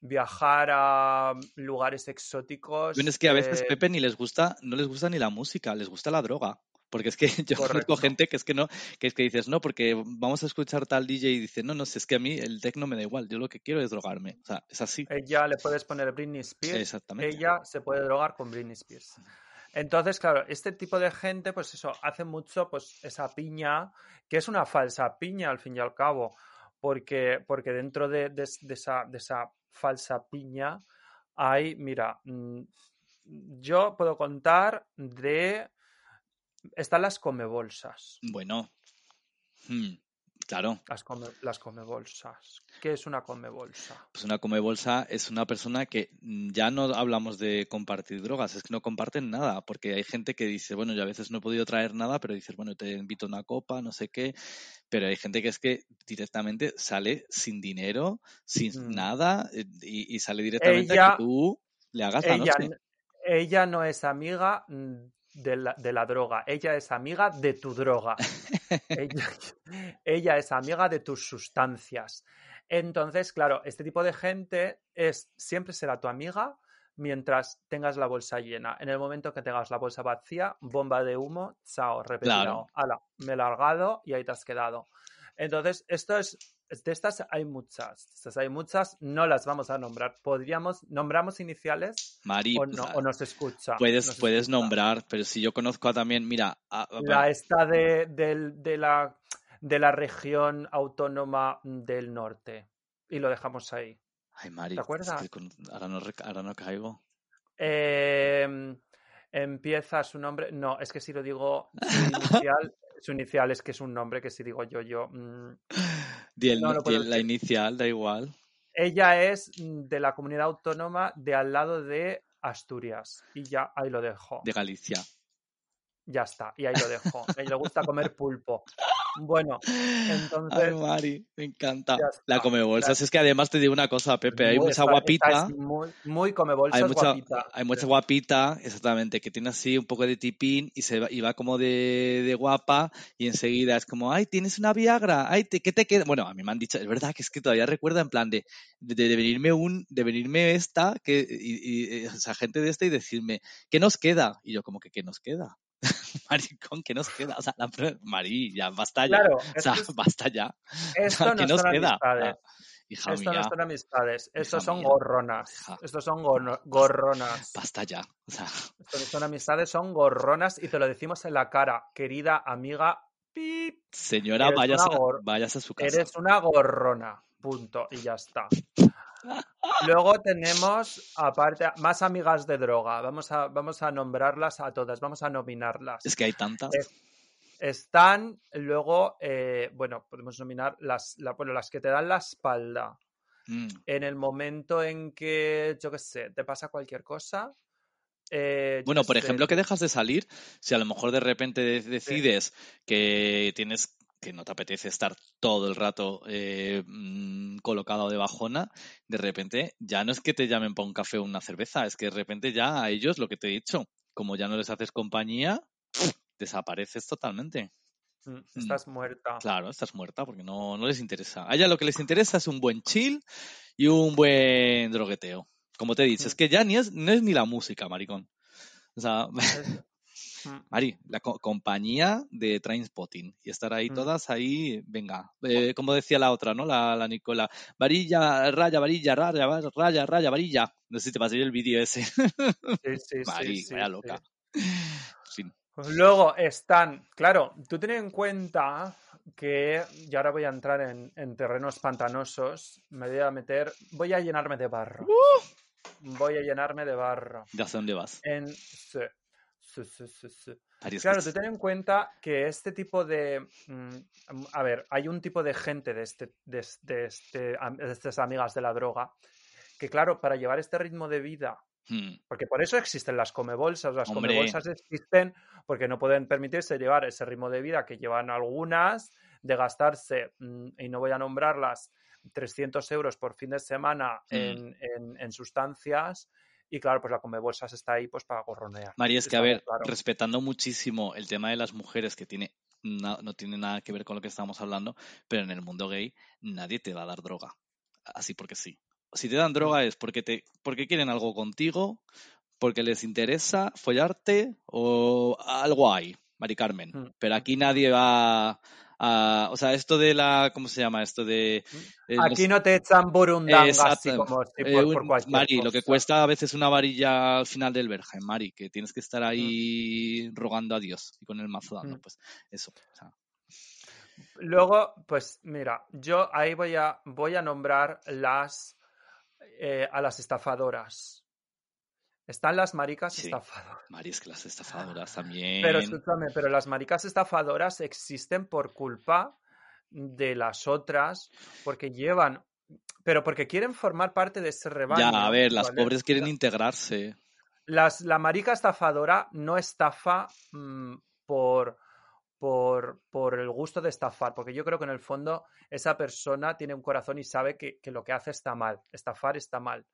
viajar a lugares exóticos. Bueno, es que a veces, Pepe, ni les gusta, no les gusta ni la música, les gusta la droga. Porque es que yo Correcto. conozco gente que es que no, que es que dices, no, porque vamos a escuchar tal DJ y dice, no, no, si es que a mí el techno me da igual, yo lo que quiero es drogarme. O sea, es así. Ella le puedes poner Britney Spears. Exactamente. Ella se puede drogar con Britney Spears. Entonces, claro, este tipo de gente, pues eso, hace mucho pues esa piña, que es una falsa piña al fin y al cabo, porque, porque dentro de, de- de esa, de esa falsa piña hay, mira, mm, yo puedo contar de... Están las comebolsas. Bueno, hmm, claro. Las, come, las comebolsas. ¿Qué es una comebolsa? Pues una come bolsa es una persona que mm, ya no hablamos de compartir drogas, es que no comparten nada, porque hay gente que dice, bueno, yo a veces no he podido traer nada, pero dices, bueno, te invito a una copa, no sé qué, pero hay gente que es que directamente sale sin dinero, sin Mm. nada, eh, y, y sale directamente a que tú le hagas la ella, noche. ella no es amiga mm, de la, de la droga, ella es amiga de tu droga. ella, ella es amiga de tus sustancias. Entonces, claro, este tipo de gente es siempre será tu amiga mientras tengas la bolsa llena. En el momento que tengas la bolsa vacía, bomba de humo, chao, repetirado. Claro. Ala, me he largado y ahí te has quedado. Entonces, esto es, de estas hay muchas, de estas hay muchas, no las vamos a nombrar. Podríamos, nombramos iniciales Mari, o no, nos escucha. puedes, nos puedes escucha. nombrar, pero si yo conozco a también, mira, a- a- bueno, La esta de, del- de la, de la región autónoma del norte. Y lo dejamos ahí. ay, Mari, ¿te es acuerdas? que ahora, no, ahora no caigo. Eh, empieza su nombre. No, es que si lo digo su inicial, su inicial es que es un nombre que si digo yo, yo. mm. Di el- No lo di puedo el- la inicial, da igual. Ella es de la comunidad autónoma de al lado de Asturias. Y ya ahí lo dejo. De Galicia. Ya está. Y ahí lo dejo. A ella le gusta comer pulpo. Bueno, entonces. Ay, Mari, me encanta. La come bolsas. Es que además te digo una cosa, Pepe, hay muy- mucha guapita. muy, muy come bolsas Hay mucha, guapita. hay mucha guapita, exactamente, que tiene así un poco de tipín y se va, y va como de, de guapa y enseguida es como, ay, tienes una Viagra, ay, te- ¿qué te queda? Bueno, a mí me han dicho, es verdad que es que todavía recuerdo en plan de, de, de venirme un, de venirme esta, que, y, y- o sea, gente de esta y decirme, ¿qué nos queda? Y yo como que, ¿qué nos queda? Maricón, ¿qué nos queda? O sea, la, Mari, ya, basta ya. Claro, o sea, es- basta ya. esto ¿Qué no nos son queda? amistades. Ah, hija Esto mía, no son amistades. Estos son mía. gorronas. Hija. Estos son gorronas. basta ya. O sea, Estos son amistades, son gorronas y te lo decimos en la cara. Querida amiga, pip, señora, una gor- váyase a su casa. eres una gorrona. Punto. Y ya está. Luego tenemos, aparte, más amigas de droga. Vamos a, vamos a nombrarlas a todas, vamos a nominarlas. Es que hay tantas. Es- Están luego, eh, bueno, podemos nominar las, la- bueno, las que te dan la espalda. Mm. En el momento en que, yo qué sé, te pasa cualquier cosa. eh, Bueno, por sé, ejemplo, que dejas de salir, si a lo mejor de repente de- decides que tienes que no te apetece estar todo el rato eh, mm, colocado de bajona, de repente ya no es que te llamen para un café o una cerveza, es que de repente ya a ellos lo que te he dicho, como ya no les haces compañía, desapareces totalmente. mm, estás muerta. Claro, estás muerta porque no, no les interesa. A ella lo que les interesa es un buen chill y un buen drogueteo. Como te he dicho, Mm. es que ya ni es, no es ni la música, maricón. O sea, Es- mm, Mari, la co- compañía de Trainspotting y estar ahí Mm. todas ahí, venga, eh, como decía la otra, ¿no? La, la Nicola, varilla, raya, varilla, raya, raya, raya, varilla. No sé si te pasé el vídeo ese. Sí, sí, sí, Mari, sí, vaya sí. loca. En fin. Luego están, claro, tú ten en cuenta que, y ahora voy a entrar en, en terrenos pantanosos, me voy a meter, voy a llenarme de barro. ¡Uh! Voy a llenarme de barro. ¿De hacia dónde vas? En, sí, sí, sí, sí, Claro, tú ten en cuenta que este tipo de... mm, A ver, hay un tipo de gente de, este, de, es- de este, de estas amigas de la droga que, claro, para llevar este ritmo de vida, Hmm, porque por eso existen las comebolsas, las Hombre. comebolsas existen porque no pueden permitirse llevar ese ritmo de vida que llevan algunas, de gastarse, mm, y no voy a nombrarlas, 300 euros por fin de semana Mm. en, en- en sustancias. Y claro, pues la comebolsas está ahí pues para gorronear. Mari, es que a ver, claro. respetando muchísimo el tema de las mujeres, que tiene na- no tiene nada que ver con lo que estamos hablando, pero en el mundo gay nadie te va a dar droga. Así porque sí. Si te dan droga es porque te, porque quieren algo contigo, porque les interesa follarte o algo hay. Mari Carmen. Mm. Pero aquí nadie va a... O sea, esto de la... ¿Cómo se llama? Esto de... eh, Aquí no te echan burundanga así como si Eh, por, un- por cualquier Mari, lo que cuesta a veces una varilla al final del verja, Mari, que tienes que estar ahí rogando a Dios y con el mazo dando, Mm. pues eso. o sea, Luego, pues mira, yo ahí voy a, voy a nombrar las eh, a las estafadoras. Están las maricas Sí. estafadoras. Mari, es que las estafadoras también. Pero escúchame, pero las maricas estafadoras existen por culpa de las otras, porque llevan, pero porque quieren formar parte de ese rebaño. ya, a ver, las pobres quieren integrarse. Las, la marica estafadora no estafa mm, por, por, por el gusto de estafar, porque yo creo que en el fondo esa persona tiene un corazón y sabe que, que lo que hace está mal, estafar está mal.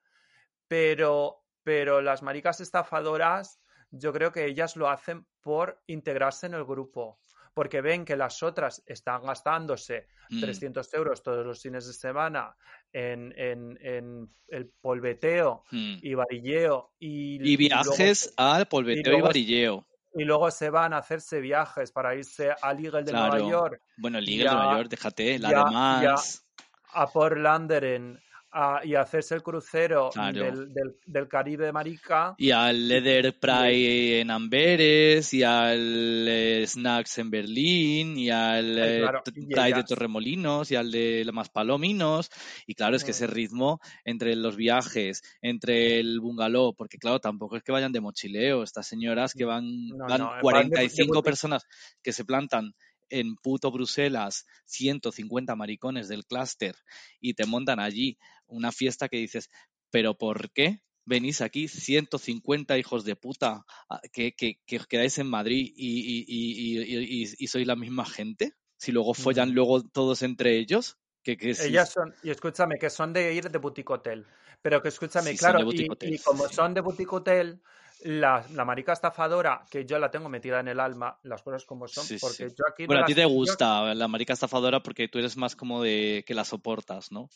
Pero, pero las maricas estafadoras, yo creo que ellas lo hacen por integrarse en el grupo, porque ven que las otras están gastándose Mm. 300 euros todos los fines de semana en, en- en el polveteo Mm. y varilleo y, Y viajes al y polveteo y, luego- varilleo. y luego se van a hacerse viajes para irse al Eagle de Nueva. York, Bueno, el Ya- de Nueva York, déjate, la ya- de Mans. a Port Landeren a- y hacerse el crucero Claro. del, del- del Caribe de Marica. Y al Leather Pride en Amberes, y al eh, Snacks en Berlín, y al Ay, eh, claro, T- y Pride de. Torremolinos, y al de Las Palominos. Y claro, es que Mm. ese ritmo entre los viajes, entre el bungalow, porque claro, tampoco es que vayan de mochileo. Estas señoras que van, No, van no, van de- de 45 boutique. personas que se plantan en puto Bruselas 150 maricones del clúster y te montan allí una fiesta que dices, ¿pero por qué? Venís aquí 150 hijos de puta a- que, que, que os quedáis en Madrid y, y, y, y, sois la misma gente. Si luego follan luego todos entre ellos, que, que Ellas son, y escúchame, que son de ir de boutique hotel. Pero que escúchame, Sí, claro, y, como son de boutique hotel, la, la marica estafadora, que yo la tengo metida en el alma, las cosas como son, Sí, porque yo aquí no Bueno, a ti te yo- gusta la marica estafadora porque tú eres más como de que la soportas, ¿no?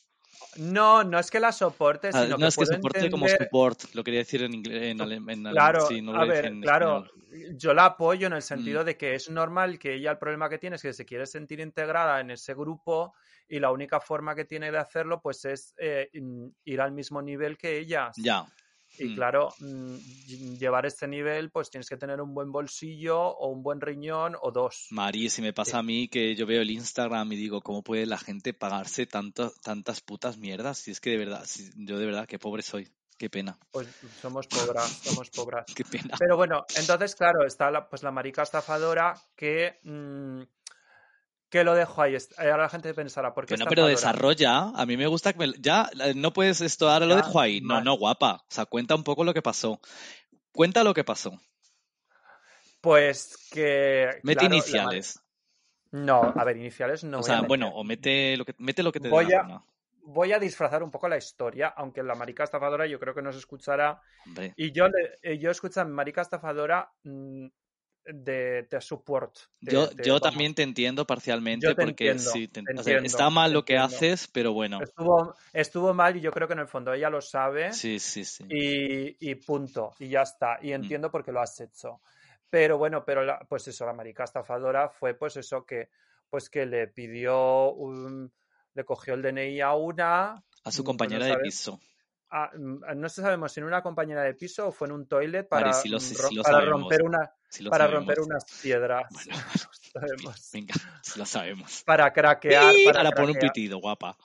No, no es que la soporte, Ah, sino no es que soporte como entender- support, lo quería decir en inglés, en, alem- en alemán, Claro, sí, no lo a ver, en claro, español. yo la apoyo en el Mm. sentido de que es normal que ella el problema que tiene es que se quiere sentir integrada en ese grupo y la única forma que tiene de hacerlo pues es eh, ir al mismo nivel que ellas. Ya. Y Mm. claro, mm, ll- llevar este nivel pues tienes que tener un buen bolsillo o un buen riñón o dos. Mari, si me pasa a mí que yo veo el Instagram y digo, ¿cómo puede la gente pagarse tanto, tantas putas mierdas? Si es que de verdad, si- yo de verdad, qué pobre soy. Qué pena, Pues somos pobras, somos pobras. qué pena. Pero bueno, entonces, claro, está la, pues la marica estafadora que, mm, que lo dejo ahí. Est- Ahora la gente pensará, ¿por qué Bueno, pero desarrolla. A mí me gusta que me- ya eh, no puedes esto, ahora lo dejo ahí. No, no, guapa. O sea, cuenta un poco lo que pasó. Cuenta lo que pasó. Pues que. Mete claro, iniciales. No, a ver, iniciales no. o sea, bueno, o mete lo que, mete lo que te Voy a-. Voy a disfrazar un poco la historia, aunque la marica estafadora yo creo que nos escuchará. Hombre, Y yo, le, eh, yo escucho a marica estafadora mm, de, de support. de- yo, de- yo también te entiendo parcialmente te porque entiendo, sí, te- te o sea, entiendo, está mal lo que entiendo. haces, pero bueno. Estuvo, estuvo mal y yo creo que en el fondo ella lo sabe. Sí, sí, sí. y, y punto, y ya está. Mm. Y entiendo por qué lo has hecho. Pero bueno, pero la- pues eso, la marica estafadora fue pues eso que pues que le pidió un, le cogió el DNI a una, A su mm, no compañera de piso. A- mm, no sé sabemos si en una compañera de piso o fue en un toilet para, lo lo sabemos. romper una para sabemos. romper unas piedras. Bueno, venga, sí lo sabemos. Para craquear, para Ahora pon un craquear. pitido, guapa.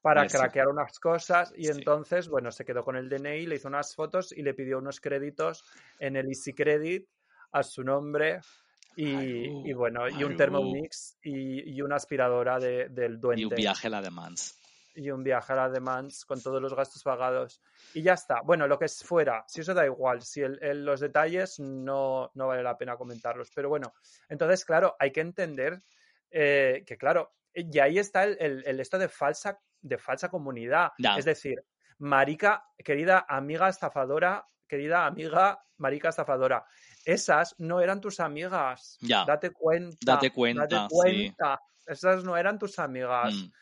para Eso. craquear unas cosas y Sí. entonces, bueno, se quedó con el DNI, le hizo unas fotos y le pidió unos créditos en el Easy Credit a su nombre y, bueno, y un. Thermomix y, y una aspiradora de- del duende Y un viaje a la de Mans. Y un viaje a la de Mans con todos los gastos pagados y ya está. Bueno, lo que es fuera, si eso da igual, si el- el- los detalles no, no vale la pena comentarlos, pero bueno, entonces, claro, hay que entender eh, que, claro, y ahí está el, el- esto de falsa, de falsa comunidad. Es decir, marica, querida amiga estafadora, querida amiga marica estafadora, esas no eran tus amigas. Ya. Date cuenta. Date cuenta, Date sí. cuenta. Esas no eran tus amigas. Mm,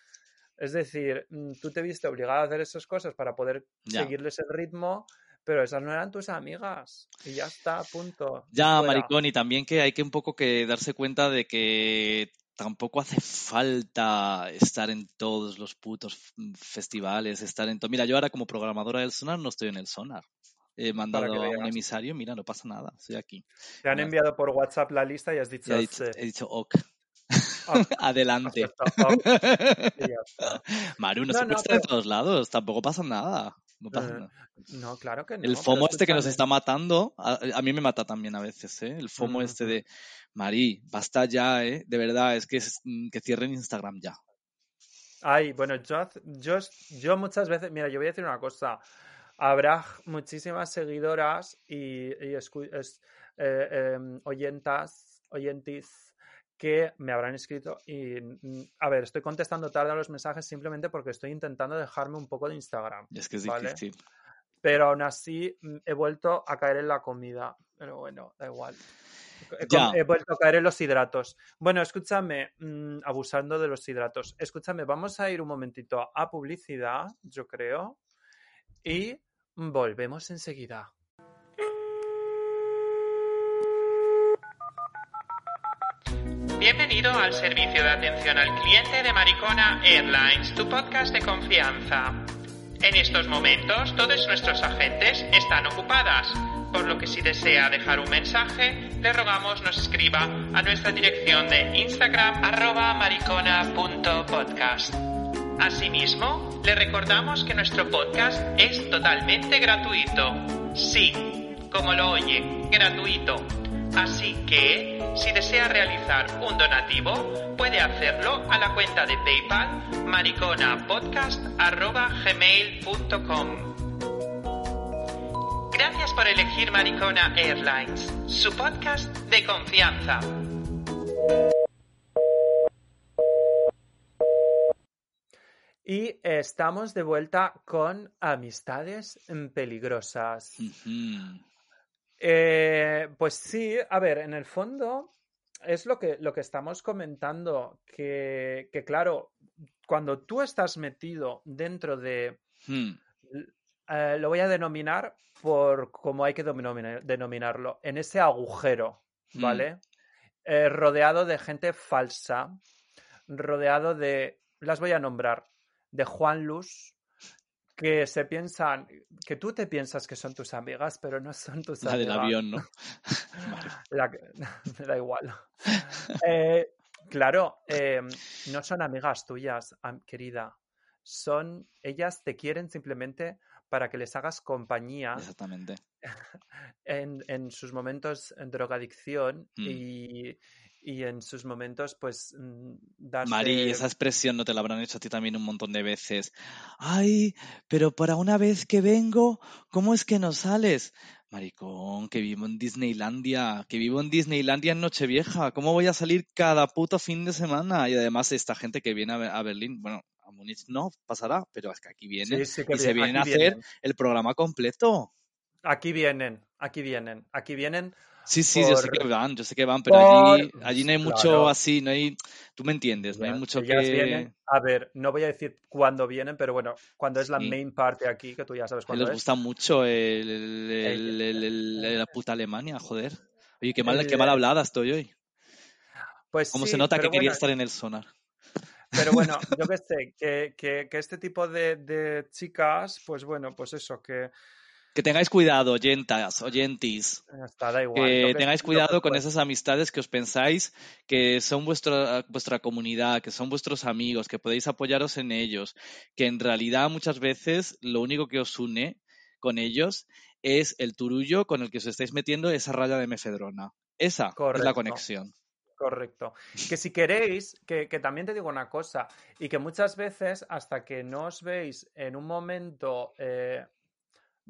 Es decir, mm, tú te viste obligada a hacer esas cosas para poder Ya. seguirles el ritmo, pero esas no eran tus amigas. Y ya está, punto. Ya, Fuera. maricón, y también que hay que un poco que darse cuenta de que tampoco hace falta estar en todos los putos f- festivales, estar en todo. Mira, yo ahora como programadora del Sonar no estoy en el Sonar. He mandado a un emisario, mira, no pasa nada, estoy aquí. Te han enviado por WhatsApp la lista y has dicho, he he dicho ok. Ah, Adelante. Maru, no, No, se no, pero- todos lados, tampoco pasa nada. No pasa Eh, nada. No, claro que no. El FOMO este que nos está matando, a, a mí me mata también a veces, ¿eh? El FOMO este de, Marí, basta ya, ¿eh? De verdad, es que, es, mm, que cierren Instagram ya. Ay, bueno, yo, yo, yo muchas veces, mira, yo voy a decir una cosa. Habrá muchísimas seguidoras y, y escu- es- eh, em, oyentas, oyentis que me habrán escrito y, a ver, estoy contestando tarde a los mensajes simplemente porque estoy intentando dejarme un poco de Instagram, es que es Vale. difícil. pero aún así mm, he vuelto a caer en la comida, pero bueno, da igual. Ya. he vuelto a caer en los hidratos. Bueno, escúchame, mm, abusando de los hidratos. Escúchame, vamos a ir un momentito a publicidad, yo creo, y volvemos enseguida. Bienvenido al servicio de atención al cliente de Maricona Airlines, tu podcast de confianza. En estos momentos todos nuestros agentes están ocupadas, por lo que si desea dejar un mensaje, le rogamos nos escriba a nuestra dirección de Instagram arroba maricona.podcast. Asimismo, le recordamos que nuestro podcast es totalmente gratuito. Sí, como lo oye, gratuito. Así que, si desea realizar un donativo, puede hacerlo a la cuenta de PayPal mariconapodcast.gmail.com. Gracias por elegir Maricona Airlines, su podcast de confianza. Y estamos de vuelta con amistades peligrosas. Eh, pues sí, a ver, en el fondo es lo que, lo que estamos comentando, que, que claro, cuando tú estás metido dentro de, Hmm. eh, lo voy a denominar por como hay que denomina- denominarlo, en ese agujero, Mm. ¿vale? Eh, rodeado de gente falsa, rodeado de, las voy a nombrar, de Juan Luz, que se piensan, que tú te piensas que son tus amigas, pero no son tus La del amigas. avión, ¿no? La que- me da igual. Eh, claro, eh, no son amigas tuyas, querida. Son, ellas te quieren simplemente para que les hagas compañía Exactamente. en, en sus momentos en drogadicción Mm. y, y en sus momentos, pues, mm, darte... Mari, esa expresión no te la habrán hecho a ti también un montón de veces. Ay, pero para una vez que vengo, ¿cómo es que no sales? Maricón, que vivo en Disneylandia, que vivo en Disneylandia en Nochevieja. ¿Cómo voy a salir cada puto fin de semana? Y además esta gente que viene a, Be- a Berlín, bueno, a Múnich no pasará, pero es que aquí vienen Sí, sí que y se vienen a hacer vienen. el programa completo. Aquí vienen, aquí vienen, aquí vienen. Sí, sí, yo sé que van, yo sé que van, pero por- allí, allí no hay mucho claro. así, no hay, tú me entiendes, no hay mucho que... vienen- a ver, no voy a decir cuándo vienen, pero bueno, cuando es la Sí. main party aquí, que tú ya sabes cuándo les es. gusta mucho el, la puta Alemania, joder. Oye, qué mal, qué mal hablada estoy hoy. Pues Como sí, se nota que quería estar en el sonar. Pero bueno, yo que sé, que, que- que este tipo de, de chicas, pues bueno, pues eso, que Que tengáis cuidado, oyentas, oyentis. está, da igual. Que tengáis cuidado con esas amistades que os pensáis que son vuestra, vuestra comunidad, que son vuestros amigos, que podéis apoyaros en ellos, que en realidad muchas veces lo único que os une con ellos es el turullo con el que os estáis metiendo esa raya de mefedrona. Esa es la conexión. Correcto. Que si queréis, que, que también te digo una cosa, y que muchas veces, hasta que no os veis en un momento, eh,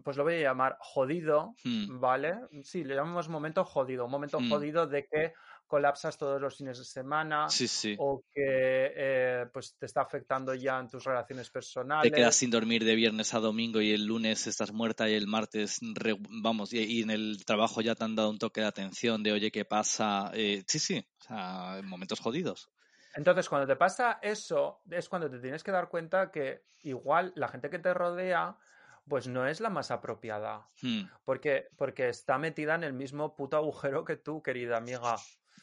pues lo voy a llamar jodido, Hmm. ¿vale? Sí, le llamamos momento jodido, un momento Mm. jodido de que colapsas todos los fines de semana Sí, sí. o que eh, pues te está afectando ya en tus relaciones Te personales. quedas sin dormir de viernes a domingo y el lunes estás muerta y el martes, re- vamos, y, y en el trabajo ya te han dado un toque de atención de, oye, ¿qué pasa? Eh, sí, sí, o sea, en momentos jodidos. Entonces, cuando te pasa eso, es cuando te tienes que dar cuenta que igual la gente que te rodea, pues no es la más apropiada. Hmm. Porque, porque está metida en el mismo puto agujero que tú, querida amiga.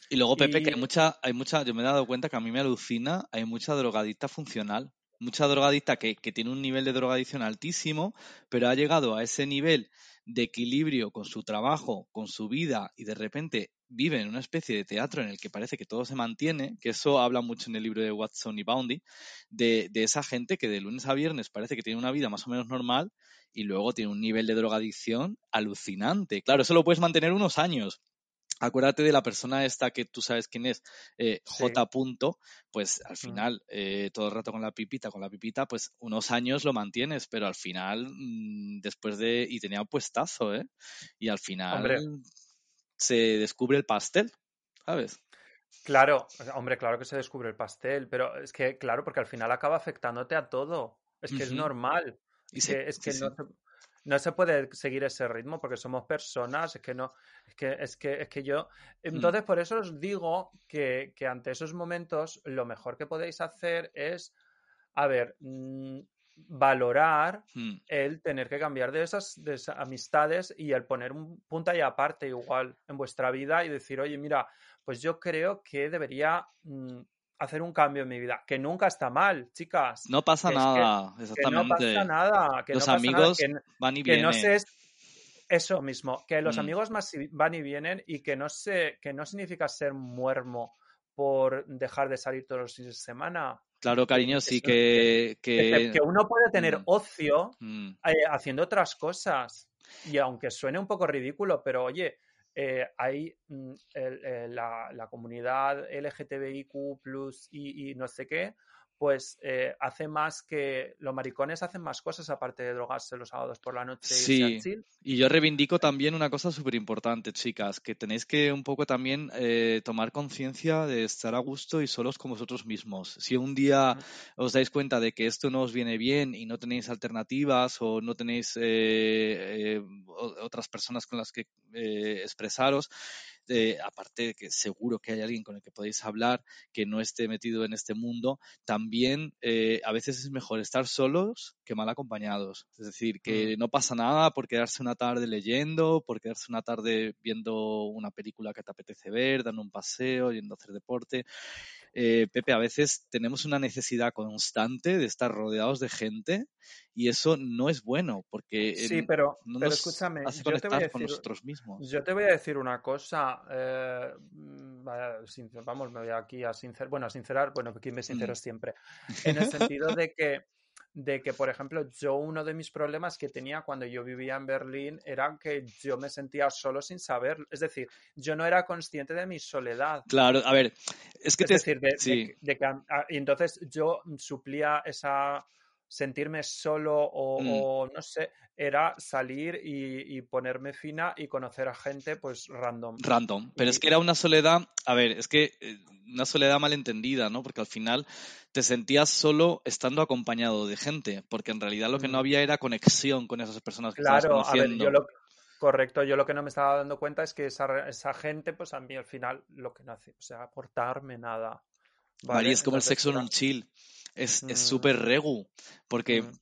Y luego, Pepe, que hay mucha, hay mucha, yo me he dado cuenta que a mí me alucina, hay mucha drogadicta funcional. Mucha drogadicta que, que tiene un nivel de drogadicción altísimo, pero ha llegado a ese nivel de equilibrio con su trabajo, con su vida, y de repente vive en una especie de teatro en el que parece que todo se mantiene, que eso habla mucho en el libro de Watson y Boundy, de, de esa gente que de lunes a viernes parece que tiene una vida más o menos normal y luego tiene un nivel de drogadicción alucinante. Claro, eso lo puedes mantener unos años. Acuérdate de la persona esta que tú sabes quién es, eh, Sí. J. Punto, pues al Mm. final, eh, todo el rato con la pipita, con la pipita, pues unos años lo mantienes, pero al final, mm, después de... Y tenía un puestazo, ¿eh? Y al final Hombre. Se descubre el pastel, ¿sabes? Claro, hombre, claro que se descubre el pastel, pero es que, claro, porque al final acaba afectándote a todo. Es que es normal. Y Es que, es sí, que sí. no, se, no se puede seguir ese ritmo porque somos personas, es que no, es que, es que, es que yo. Mm. Entonces, por eso os digo que, que ante esos momentos, lo mejor que podéis hacer es, a ver, mm, valorar Mm. el tener que cambiar de esas, de esas amistades y el poner un punto y aparte igual en vuestra vida y decir, oye, mira, pues yo creo que debería mm, hacer un cambio en mi vida, que nunca está mal, chicas. No pasa que es que- nada, Que no exactamente. pasa nada, que Los no pasa nada, amigos que, van y no vienen. se eso mismo, que los Mm. amigos más van y vienen y que no se, que no significa ser muermo por dejar de salir todos los fines de semana. Claro, cariño, sí que... Que, uno puede tener Mm. ocio Mm. eh, haciendo otras cosas. Y aunque suene un poco ridículo, pero oye, eh, hay mm, el- eh, la, la comunidad LGTBIQ y, y no sé qué, pues eh, hace más que los maricones hacen más cosas aparte de drogarse los sábados por la noche y irse Sí. chill. Y yo reivindico también una cosa súper importante, chicas, que tenéis que un poco también eh, tomar conciencia de estar a gusto y solos con vosotros mismos. Si un día os dais cuenta de que esto no os viene bien y no tenéis alternativas o no tenéis eh, otras personas con las que expresaros, eh, aparte de que seguro que hay alguien con el que podéis hablar que no esté metido en este mundo, también eh, a veces es mejor estar solos que mal acompañados. Es decir, que no pasa nada por quedarse una tarde leyendo, por quedarse una tarde viendo una película que te apetece ver, dando un paseo, yendo a hacer deporte. Eh, Pepe, a veces tenemos una necesidad constante de estar rodeados de gente y eso no es bueno porque Sí, pero, no pero nos escúchame, hace yo te voy a conectar con decir, nosotros mismos. yo te voy a decir una cosa. eh, mm, vamos, me voy aquí a sincerar. Bueno, a sincerar, bueno, quien me sincero Mm. siempre. En el sentido de que, de que, por ejemplo, yo uno de mis problemas que tenía cuando yo vivía en Berlín era que yo me sentía solo sin saber. Es decir, yo no era consciente de mi soledad. Claro, a ver, es que Es te... decir, de, sí. que- de que a- a- y entonces yo suplía esa sentirme solo o, Mm. o no sé, era salir y, y ponerme fina y conocer a gente pues random. Random. Pero es que era una soledad, a ver, es que eh, una soledad malentendida, ¿no? Porque al final te sentías solo estando acompañado de gente, porque en realidad lo que no Mm. había era conexión con esas personas que estabas Claro, a ver, conociendo. yo lo correcto, yo lo que no me estaba dando cuenta es que esa, esa gente, pues a mí al final lo que no hace, o sea, aportarme nada. ¿Vale? Es como el sexo en un chill. Es Mm. súper regu, porque Mm.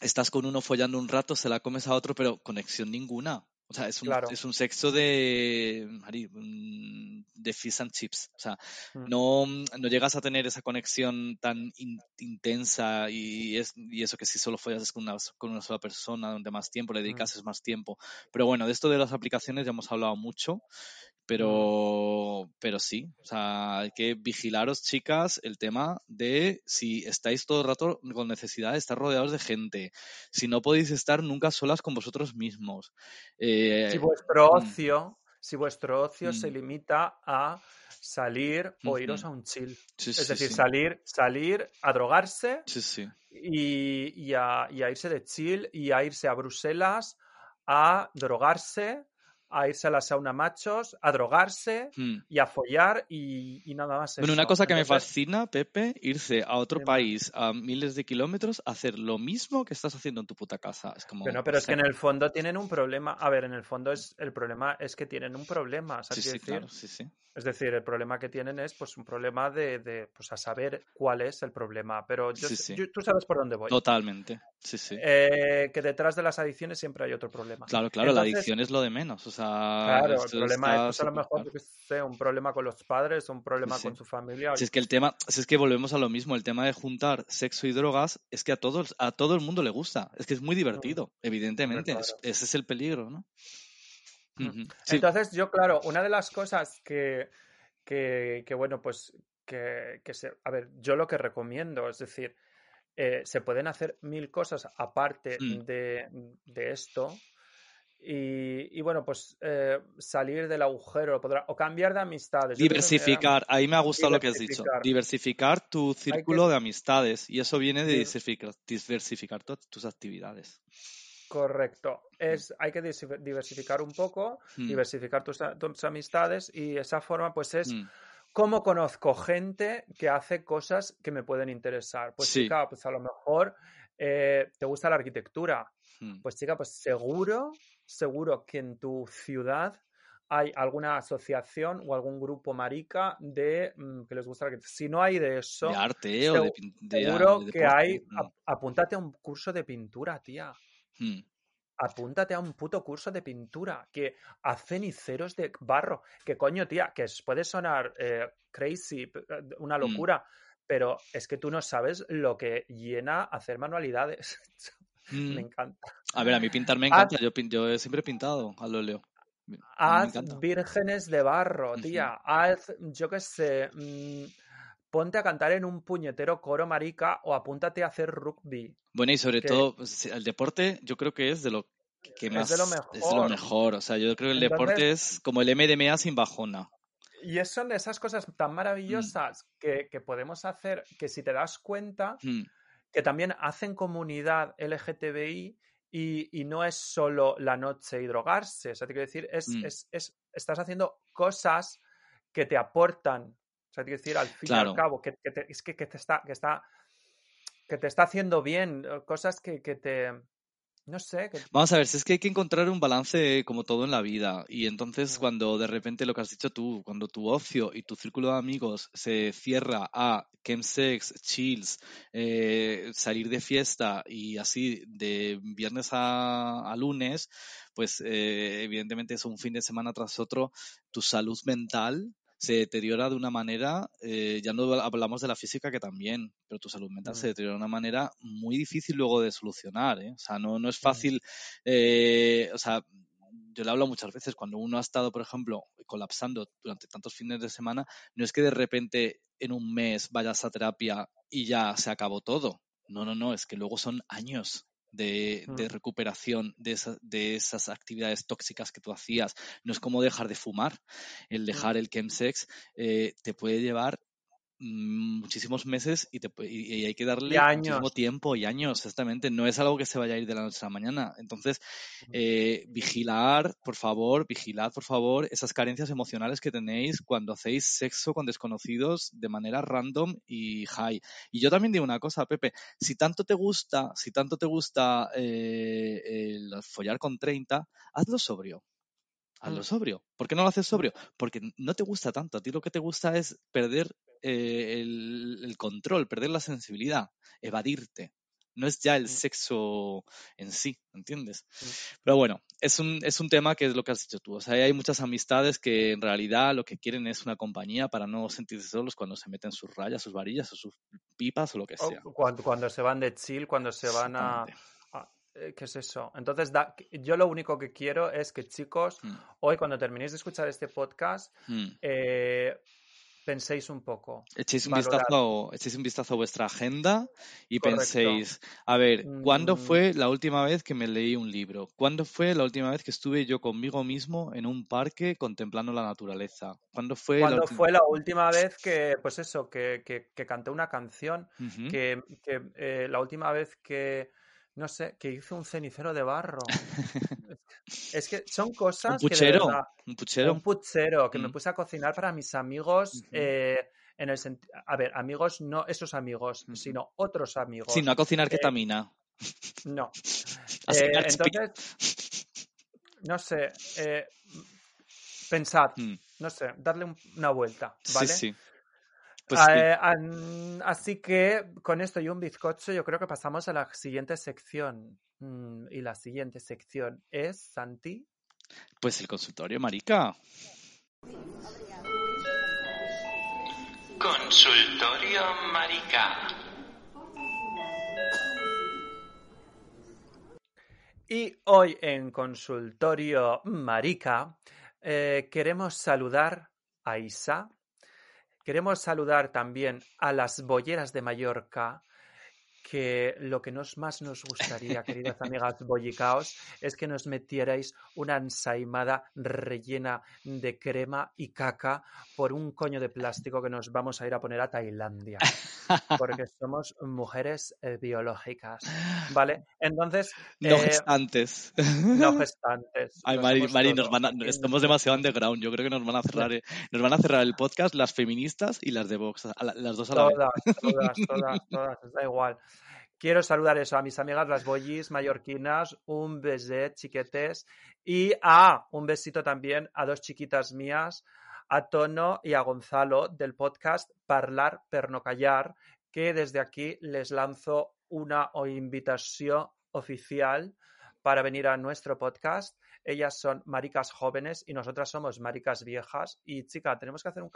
estás con uno follando un rato, se la comes a otro, pero conexión ninguna. O sea, es un, Claro. es un sexo de, mm, de fish and chips. O sea, Mm. no, no llegas a tener esa conexión tan in- intensa y, es, y eso que si solo follas con una, con una sola persona durante más tiempo, le Mm. dedicas más tiempo. Pero bueno, de esto de las aplicaciones ya hemos hablado mucho, pero, pero sí, o sea, hay que vigilaros, chicas, el tema de si estáis todo el rato con necesidad de estar rodeados de gente, si no podéis estar nunca solas con vosotros mismos. Eh, Si vuestro mm. ocio, si vuestro ocio se Mm. limita a salir o iros a un chill. sí, Es sí, decir, sí. salir, salir a drogarse y, y a, y a irse de chill y a irse a Bruselas a drogarse, a irse a la sauna machos, a drogarse Hmm. y a follar y, y nada más. Bueno, una cosa que me Entonces, fascina, Pepe, irse a otro país a miles de kilómetros a hacer lo mismo que estás haciendo en tu puta casa. Es como. Pero, no, pero es que en el fondo tienen un problema. A ver, en el fondo es el problema es que tienen un problema. Sí, ¿sabes sí, decir? claro. Es decir, el problema que tienen es pues un problema de, de, pues a saber cuál es el problema. Pero yo, yo- tú sabes por dónde voy. Totalmente. Sí, sí. Eh, que detrás de las adicciones siempre hay otro problema. Claro, claro, la adicción es lo de menos. O sea, Claro, el problema es pues, a lo mejor, sé, un problema con los padres, un problema sí. con su familia. Si es que el tema, si es que volvemos a lo mismo, el tema de juntar sexo y drogas, es que a todos, a todo el mundo le gusta. Es que es muy divertido, evidentemente. claro. Es- ese es el peligro, ¿no? Mm. Sí, Entonces, yo, claro, una de las cosas que, que, que, bueno, pues que, que se. A ver, yo lo que recomiendo, es decir, eh, se pueden hacer mil cosas aparte Mm. de, de esto. Y, y, bueno, pues eh, salir del agujero podrá- o cambiar de amistades. Diversificar, ahí me ha gustado lo que has dicho. Diversificar. Tu círculo de amistades. Y eso viene de Di- diversificar, diversificar to- tus actividades. Correcto. Es, hay que diversificar un poco, Mm. diversificar tus, amistades y esa forma pues es Mm. cómo conozco gente que hace cosas que me pueden interesar. Pues Sí. chica, pues a lo mejor eh, te gusta la arquitectura. Mm. Pues chica, pues seguro, seguro que en tu ciudad hay alguna asociación o algún grupo marica de mm, que les gusta la. Si no hay de eso, de arte o de, seguro de que hay, ap- apúntate a un curso de pintura, tía. Mm. Apúntate a un puto curso de pintura, que a ceniceros de barro, que coño, tía, que puede sonar eh, crazy, eh, una Mm. locura, pero es que tú no sabes lo que llena hacer manualidades. Mm. Me encanta. A ver, a mí pintar me Haz- encanta. Yo, he siempre he pintado al óleo. Haz vírgenes de barro, tía. Haz, yo qué sé, mm, ponte a cantar en un puñetero coro marica o apúntate a hacer rugby. Bueno, y sobre que- todo, pues, el deporte yo creo que es de lo que Es más de lo es de lo mejor. mejor. O sea, yo creo que el Entonces- deporte es como el MDMA sin bajona. Y es- son esas cosas tan Mm. maravillosas que, que podemos hacer que si te das cuenta, Mm, que también hacen comunidad LGTBI y, y no es solo la noche y drogarse. O sea, te quiero decir, es, Mm. es, es- estás haciendo cosas que te aportan. O sea, te quiero decir, al fin y al cabo, que, que te- es que, que te está, que está que te está haciendo bien, eh, cosas que, que te no sé, que Vamos a ver, si es que hay que encontrar un balance como todo en la vida. Y entonces cuando de repente lo que has dicho tú, cuando tu ocio y tu círculo de amigos se cierra a chemsex, chills, eh, salir de fiesta y así de viernes a, a lunes, pues eh, evidentemente es un fin de semana tras otro, tu salud mental se deteriora de una manera, eh, ya no hablamos de la física que también, pero tu salud mental se deteriora de una manera muy difícil luego de solucionar, ¿eh? O sea, no, no es fácil, eh, o sea, yo le hablo muchas veces, cuando uno ha estado, por ejemplo, colapsando durante tantos fines de semana, no es que de repente en un mes vayas a terapia y ya se acabó todo. No, no, no, es que luego son años de, de Mm. recuperación de, esa- de esas actividades tóxicas que tú hacías. No es como dejar de fumar. El Mm. dejar el chemsex eh, te puede llevar muchísimos meses y, te, y- y hay que darle muchísimo tiempo y años, exactamente. No es algo que se vaya a ir de la noche a la mañana. Entonces, Mm. eh, vigilar, por favor, vigilad, por favor, esas carencias emocionales que tenéis cuando hacéis sexo con desconocidos de manera random y high. Y yo también digo una cosa, Pepe, si tanto te gusta, si tanto te gusta eh, el follar con 30, hazlo sobrio. Hazlo Mm. sobrio. ¿Por qué no lo haces sobrio? Porque no te gusta tanto. A ti lo que te gusta es perder eh, el, el control, perder la sensibilidad, evadirte. No es ya el Mm. sexo en sí, ¿entiendes? Mm. Pero bueno, es un, es un tema que es lo que has dicho tú. O sea, hay muchas amistades que en realidad lo que quieren es una compañía para no sentirse solos cuando se meten sus rayas, sus varillas o sus pipas o lo que O sea. cuando, cuando se van de chill, cuando se van a, ¿Qué es eso? Entonces, da- yo lo único que quiero es que chicos, Mm, hoy cuando terminéis de escuchar este podcast, mm. eh, penséis un poco. Echéis un, Valorar. vistazo, echéis un vistazo a vuestra agenda y Correcto. penséis, a ver, ¿cuándo Mm. fue la última vez que me leí un libro? ¿Cuándo fue la última vez que estuve yo conmigo mismo en un parque contemplando la naturaleza? ¿Cuándo fue la ¿Cuándo última fue la última vez que, pues eso, que, que, que canté una canción? Que, que, eh, la última vez que, no sé, que hizo un cenicero de barro. es que son Un cosas que de puchero, verdad, un puchero. un puchero que me Mm. puse a cocinar para mis amigos, eh, en el sentido, a ver, amigos, no esos amigos, sino otros amigos. Sí, no a cocinar Eh, ketamina. No. Eh, entonces, no sé, eh, pensad, Mm, no sé, darle un- una vuelta, Sí, ¿vale? sí. Pues sí. Eh, así que con esto y un bizcocho, yo creo que pasamos a la siguiente sección. Mm, y la siguiente sección es Santi. Pues el consultorio, marica. Consultorio Marica. Y hoy en Consultorio Marica eh, queremos saludar a Isa. Queremos saludar también a las bolleras de Mallorca, que lo que nos más nos gustaría, queridas amigas bollicaos, es que nos metierais una ensaimada rellena de crema y caca por un coño de plástico que nos vamos a ir a poner a Tailandia, porque somos mujeres eh, biológicas, ¿vale? Entonces, No eh, gestantes. no gestantes. Ay, Mari, Mari, nos van a- estamos demasiado underground. Yo creo que nos van a cerrar, eh, nos van a cerrar el podcast las feministas y las de Vox, a la- las dos a la vez. Todas, todas, todas, todas, da igual. Quiero saludar eso a mis amigas las bollis mallorquinas, un beset, chiquetes, y a un besito también a dos chiquitas mías, a Tono y a Gonzalo del podcast Parlar per no callar, que desde aquí les lanzo una invitación oficial para venir a nuestro podcast. Ellas son maricas jóvenes y nosotras somos maricas viejas. Y chica, tenemos que hacer un,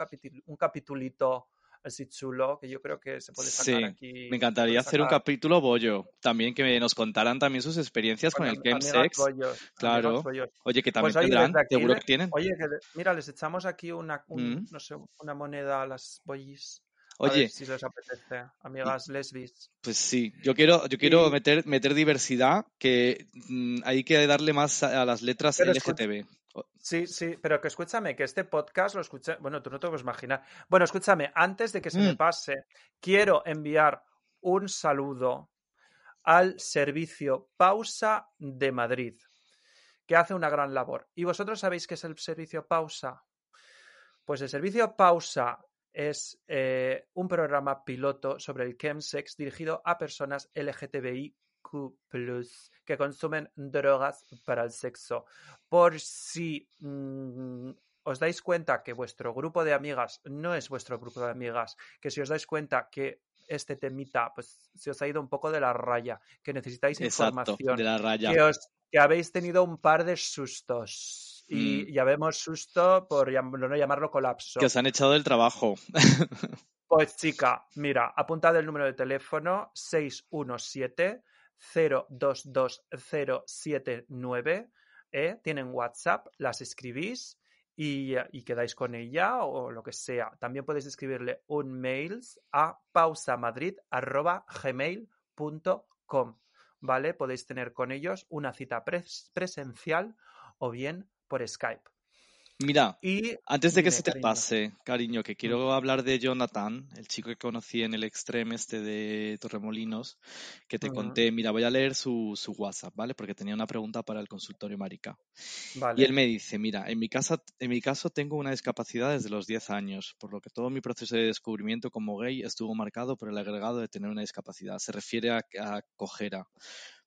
un capitulito así chulo que yo creo que se puede sacar Sí, aquí. Me encantaría hacer un capítulo bollo. También que nos contaran también sus experiencias con con el chemsex. bollos, Claro. Oye, que también Pues oye, tendrán, aquí, seguro que tienen. oye, que mira, les echamos aquí una, un- Mm. no sé, una moneda a las bollis. A Oye, ver si les apetece, amigas lesbis. Pues sí, yo quiero, yo quiero Y- meter, meter diversidad, que mm, hay que darle más a, a las letras Pero LGTB. Sí, sí, pero que escúchame, que este podcast lo escuché. Bueno, tú no te lo puedes imaginar. Bueno, escúchame, antes de que se me Mm. pase, quiero enviar un saludo al servicio Pausa de Madrid, que hace una gran labor. ¿Y vosotros sabéis qué es el servicio Pausa? Pues el servicio Pausa es eh, un programa piloto sobre el chemsex dirigido a personas LGTBIQ que consumen drogas para el sexo. Por si mm, os dais cuenta que vuestro grupo de amigas no es vuestro grupo de amigas, que si os dais cuenta que este temita pues se os ha ido un poco de la raya, que necesitáis Exacto, información, de la raya. que, os, que habéis tenido un par de sustos. Y Mm. llamemos susto por llam- no llamarlo colapso. Que os han echado del trabajo. Pues chica, mira, apuntad el número de teléfono 617 022079. ¿eh? Tienen WhatsApp, las escribís y, y quedáis con ella o lo que sea. También podéis escribirle un mail a pausamadrid.gmail.com. ¿Vale? Podéis tener con ellos una cita pres- presencial o bien por Skype. Mira, Y antes de que dime, se te cariño. pase, cariño, que quiero hablar de Jonathan, el chico que conocí en el extreme este de Torremolinos, que te conté. Mira, voy a leer su, su WhatsApp, ¿vale? Porque tenía una pregunta para el consultorio Marica. Y Vale. él me dice, mira, en mi, casa, en mi caso tengo una discapacidad desde los 10 años, por lo que todo mi proceso de descubrimiento como gay estuvo marcado por el agregado de tener una discapacidad. Se refiere a, a cojera.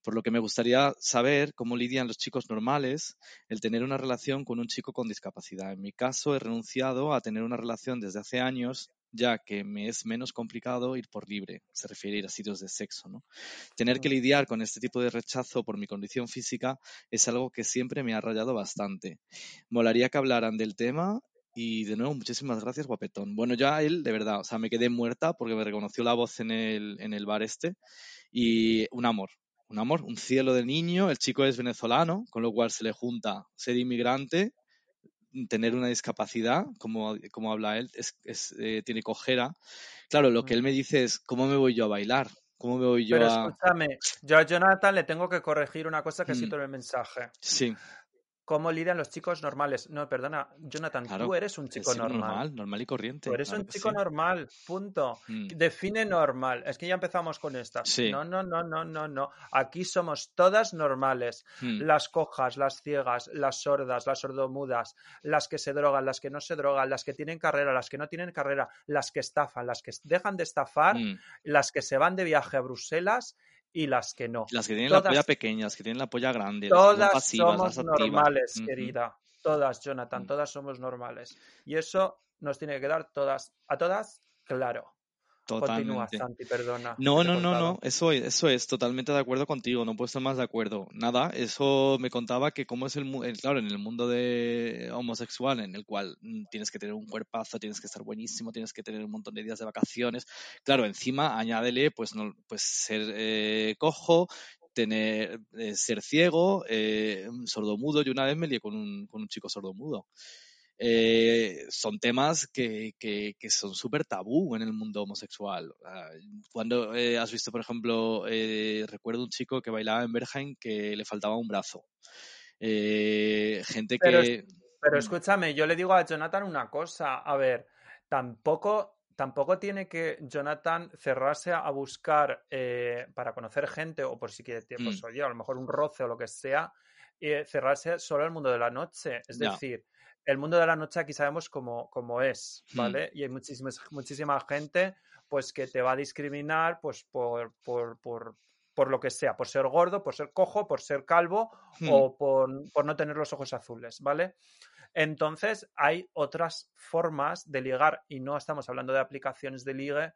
Por lo que me gustaría saber cómo lidian los chicos normales el tener una relación con un chico con discapacidad. En mi caso he renunciado a tener una relación desde hace años ya que me es menos complicado ir por libre, se refiere a ir a sitios de sexo, ¿no? Tener que lidiar con este tipo de rechazo por mi condición física es algo que siempre me ha rayado bastante. Molaría que hablaran del tema y de nuevo, muchísimas gracias, guapetón. Bueno, ya él, de verdad, o sea, me quedé muerta porque me reconoció la voz en el, en el bar este y un amor, un amor, un cielo de niño. El chico es venezolano, con lo cual se le junta ser inmigrante, tener una discapacidad, como, como habla él, es, es, eh, tiene cojera. Claro, lo que él me dice es, ¿cómo me voy yo a bailar? ¿Cómo me voy yo Pero a...? escúchame, yo a Jonathan le tengo que corregir una cosa que Mm. en el mensaje. Sí, cómo lidian los chicos normales. No, perdona, Jonathan, Claro, tú eres un chico normal. normal, normal y corriente. Tú eres claro un chico sí. normal, punto. Mm. Define normal. Es que ya empezamos con estas. Sí. No, no, no, no, no, no. Aquí somos todas normales. Mm. Las cojas, las ciegas, las sordas, las sordomudas, las que se drogan, las que no se drogan, las que tienen carrera, las que no tienen carrera, las que estafan, las que dejan de estafar, Mm. las que se van de viaje a Bruselas y las que no. Las que tienen la polla pequeña, las que tienen la polla grande, las Todas pasivas, somos las normales, querida. Todas, Jonathan, Mm. todas somos normales. Y eso nos tiene que quedar todas, a todas, claro. Continúa, Totalmente. Santi, perdona. No, no, no, no, eso es, eso es, totalmente de acuerdo contigo, no puedo estar más de acuerdo. Nada, eso me contaba que cómo es el, claro, en el mundo de homosexual, en el cual mm, tienes que tener un cuerpazo, tienes que estar buenísimo, tienes que tener un montón de días de vacaciones. Claro, encima añádele, pues, no, pues ser eh, cojo, tener, eh, ser ciego, eh, sordomudo. Yo una vez me lié con un, con un chico sordomudo. Eh, son temas que, que- que son súper tabú en el mundo homosexual. Cuando eh, has visto, por ejemplo, eh, recuerdo un chico que bailaba en Berghain que le faltaba un brazo. Eh, gente Pero que... Pero escúchame, yo le digo a Jonathan una cosa. A ver, tampoco, tampoco tiene que Jonathan cerrarse a buscar eh, para conocer gente o por si quiere, pues, Mm. oye, a lo mejor un roce o lo que sea, eh, cerrarse solo al mundo de la noche. Es decir, el mundo de la noche aquí sabemos cómo, cómo es, Mm. ¿vale? Y hay muchísimas, muchísima gente pues que te va a discriminar pues por, por, por, por lo que sea, por ser gordo, por ser cojo, por ser calvo Mm. o por, por no tener los ojos azules, ¿vale? Entonces hay otras formas de ligar y no estamos hablando de aplicaciones de ligue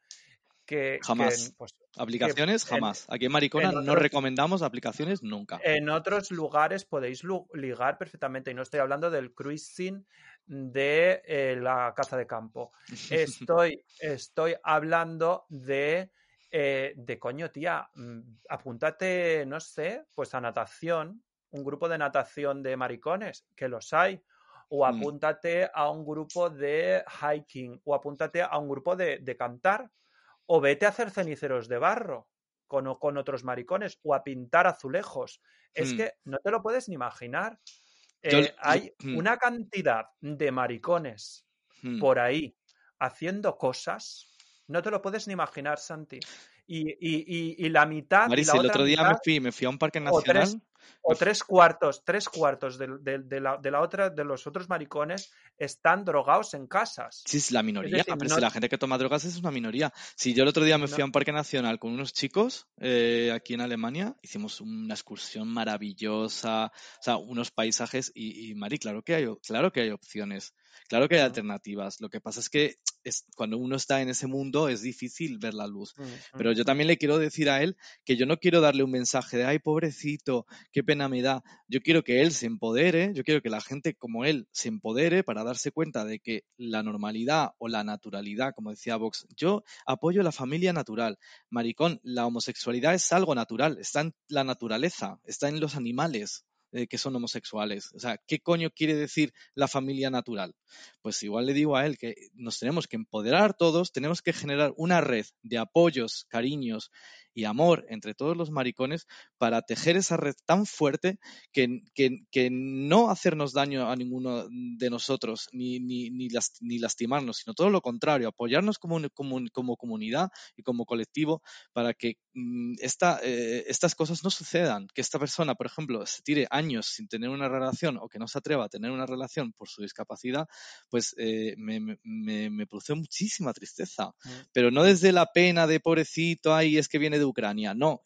que, que, Jamás. pues, Aplicaciones, jamás. Aquí en Maricona en no recomendamos aplicaciones nunca. en otros lugares podéis ligar perfectamente y no estoy hablando del cruising de eh, la casa de campo. Estoy, estoy hablando de, eh, de coño, tía, mm, apúntate, no sé, pues a natación, un grupo de natación de maricones, que los hay. O Mm. apúntate a un grupo de hiking, o apúntate a un grupo de, de cantar, o vete a hacer ceniceros de barro con, con otros maricones, o a pintar azulejos. Es Mm. que no te lo puedes ni imaginar. Yo- Eh, yo- hay mm. una cantidad de maricones Mm. por ahí haciendo cosas, no te lo puedes ni imaginar, Santi. Y, y- y- y la mitad, Maris, la el otra otro día me fui, me fui a un parque o nacional. tres, o tres cuartos, tres cuartos de, de- de la, de la otra, de los otros maricones están drogados en casas. Sí, es la minoría, decir, pero no- si la gente que toma drogas es una minoría. Si yo el otro día me fui No. a un parque nacional con unos chicos eh, aquí en Alemania, hicimos una excursión maravillosa, o sea, unos paisajes y, y Mari, claro que hay, claro que hay opciones, claro que hay alternativas. Lo que pasa es que es, cuando uno está en ese mundo es difícil ver la luz. Mm, Pero yo también le quiero decir a él que yo no quiero darle un mensaje de, ay, pobrecito, qué pena me da. Yo quiero que él se empodere, yo quiero que la gente como él se empodere para darse cuenta de que la normalidad o la naturalidad, como decía Vox, yo apoyo la familia natural. Maricón, la homosexualidad es algo natural, está en la naturaleza, está en los animales que son homosexuales. O sea, ¿qué coño quiere decir la familia natural? Pues igual le digo a él que nos tenemos que empoderar todos, tenemos que generar una red de apoyos, cariños y amor entre todos los maricones para tejer esa red tan fuerte que, que- que no hacernos daño a ninguno de nosotros ni, ni, ni, las- ni lastimarnos, sino todo lo contrario, apoyarnos como, un- como, un- como comunidad y como colectivo para que mm, esta, eh, estas cosas no sucedan, que esta persona, por ejemplo, se tire años sin tener una relación o que no se atreva a tener una relación por su discapacidad, pues eh, me, me- me, me produce muchísima tristeza. Mm. Pero no desde la pena de pobrecito, ay, es que viene de Ucrania. No,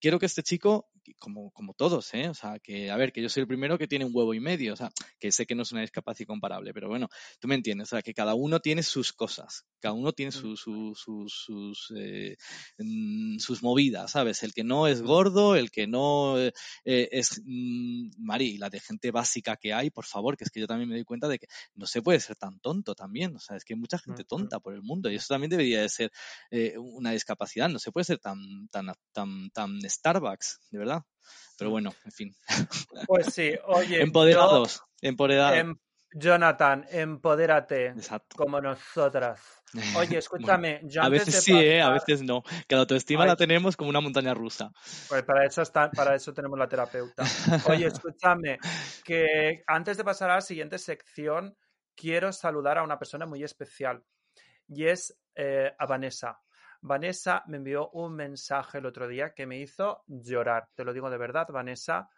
quiero que este chico, como, como todos, ¿eh? O sea, que, a ver, que yo soy el primero que tiene un huevo y medio, o sea, que sé que no es una discapacidad comparable, pero bueno, tú me entiendes, o sea, que cada uno tiene sus cosas, cada uno tiene su- su- su- sus, eh, mm, sus movidas, ¿sabes? El que no es gordo, el que no eh, eh, es, mm, Mari, la de gente básica que hay, por favor, que es que yo también me doy cuenta de que no se puede ser tan tonto también, o sea, es que hay mucha gente Ujú. tonta por el mundo y eso también debería de ser eh, una discapacidad, no se puede ser tan, tan, tan, tan Starbucks, de verdad. Pero bueno, en fin. Pues sí, oye, yo- Empoderados, empoderados. em- Jonathan, empodérate Exacto. como nosotras. Oye, escúchame, yo a antes veces de sí, ¿eh? a veces no. Que la autoestima Ay. la tenemos como una montaña rusa. Pues para eso está, para eso tenemos la terapeuta. Oye, escúchame, que antes de pasar a la siguiente sección, quiero saludar a una persona muy especial y es eh, a Vanessa. Vanessa me envió un mensaje el otro día que me hizo llorar. Te lo digo de verdad, Vanessa.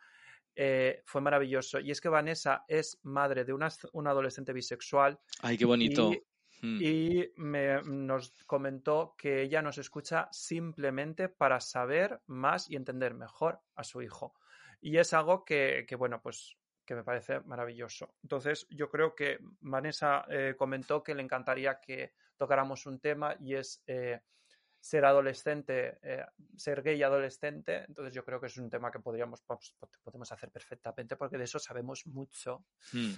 eh, fue maravilloso. Y es que Vanessa es madre de una, una adolescente bisexual Ay, qué bonito. y Mm. y me, nos comentó que ella nos escucha simplemente para saber más y entender mejor a su hijo. Y es algo que, que, bueno, pues que me parece maravilloso. Entonces, yo creo que Vanessa eh, comentó que le encantaría que tocáramos un tema y es eh, ser adolescente, eh, ser gay adolescente. Entonces, yo creo que es un tema que podríamos, podemos hacer perfectamente porque de eso sabemos mucho. Mm.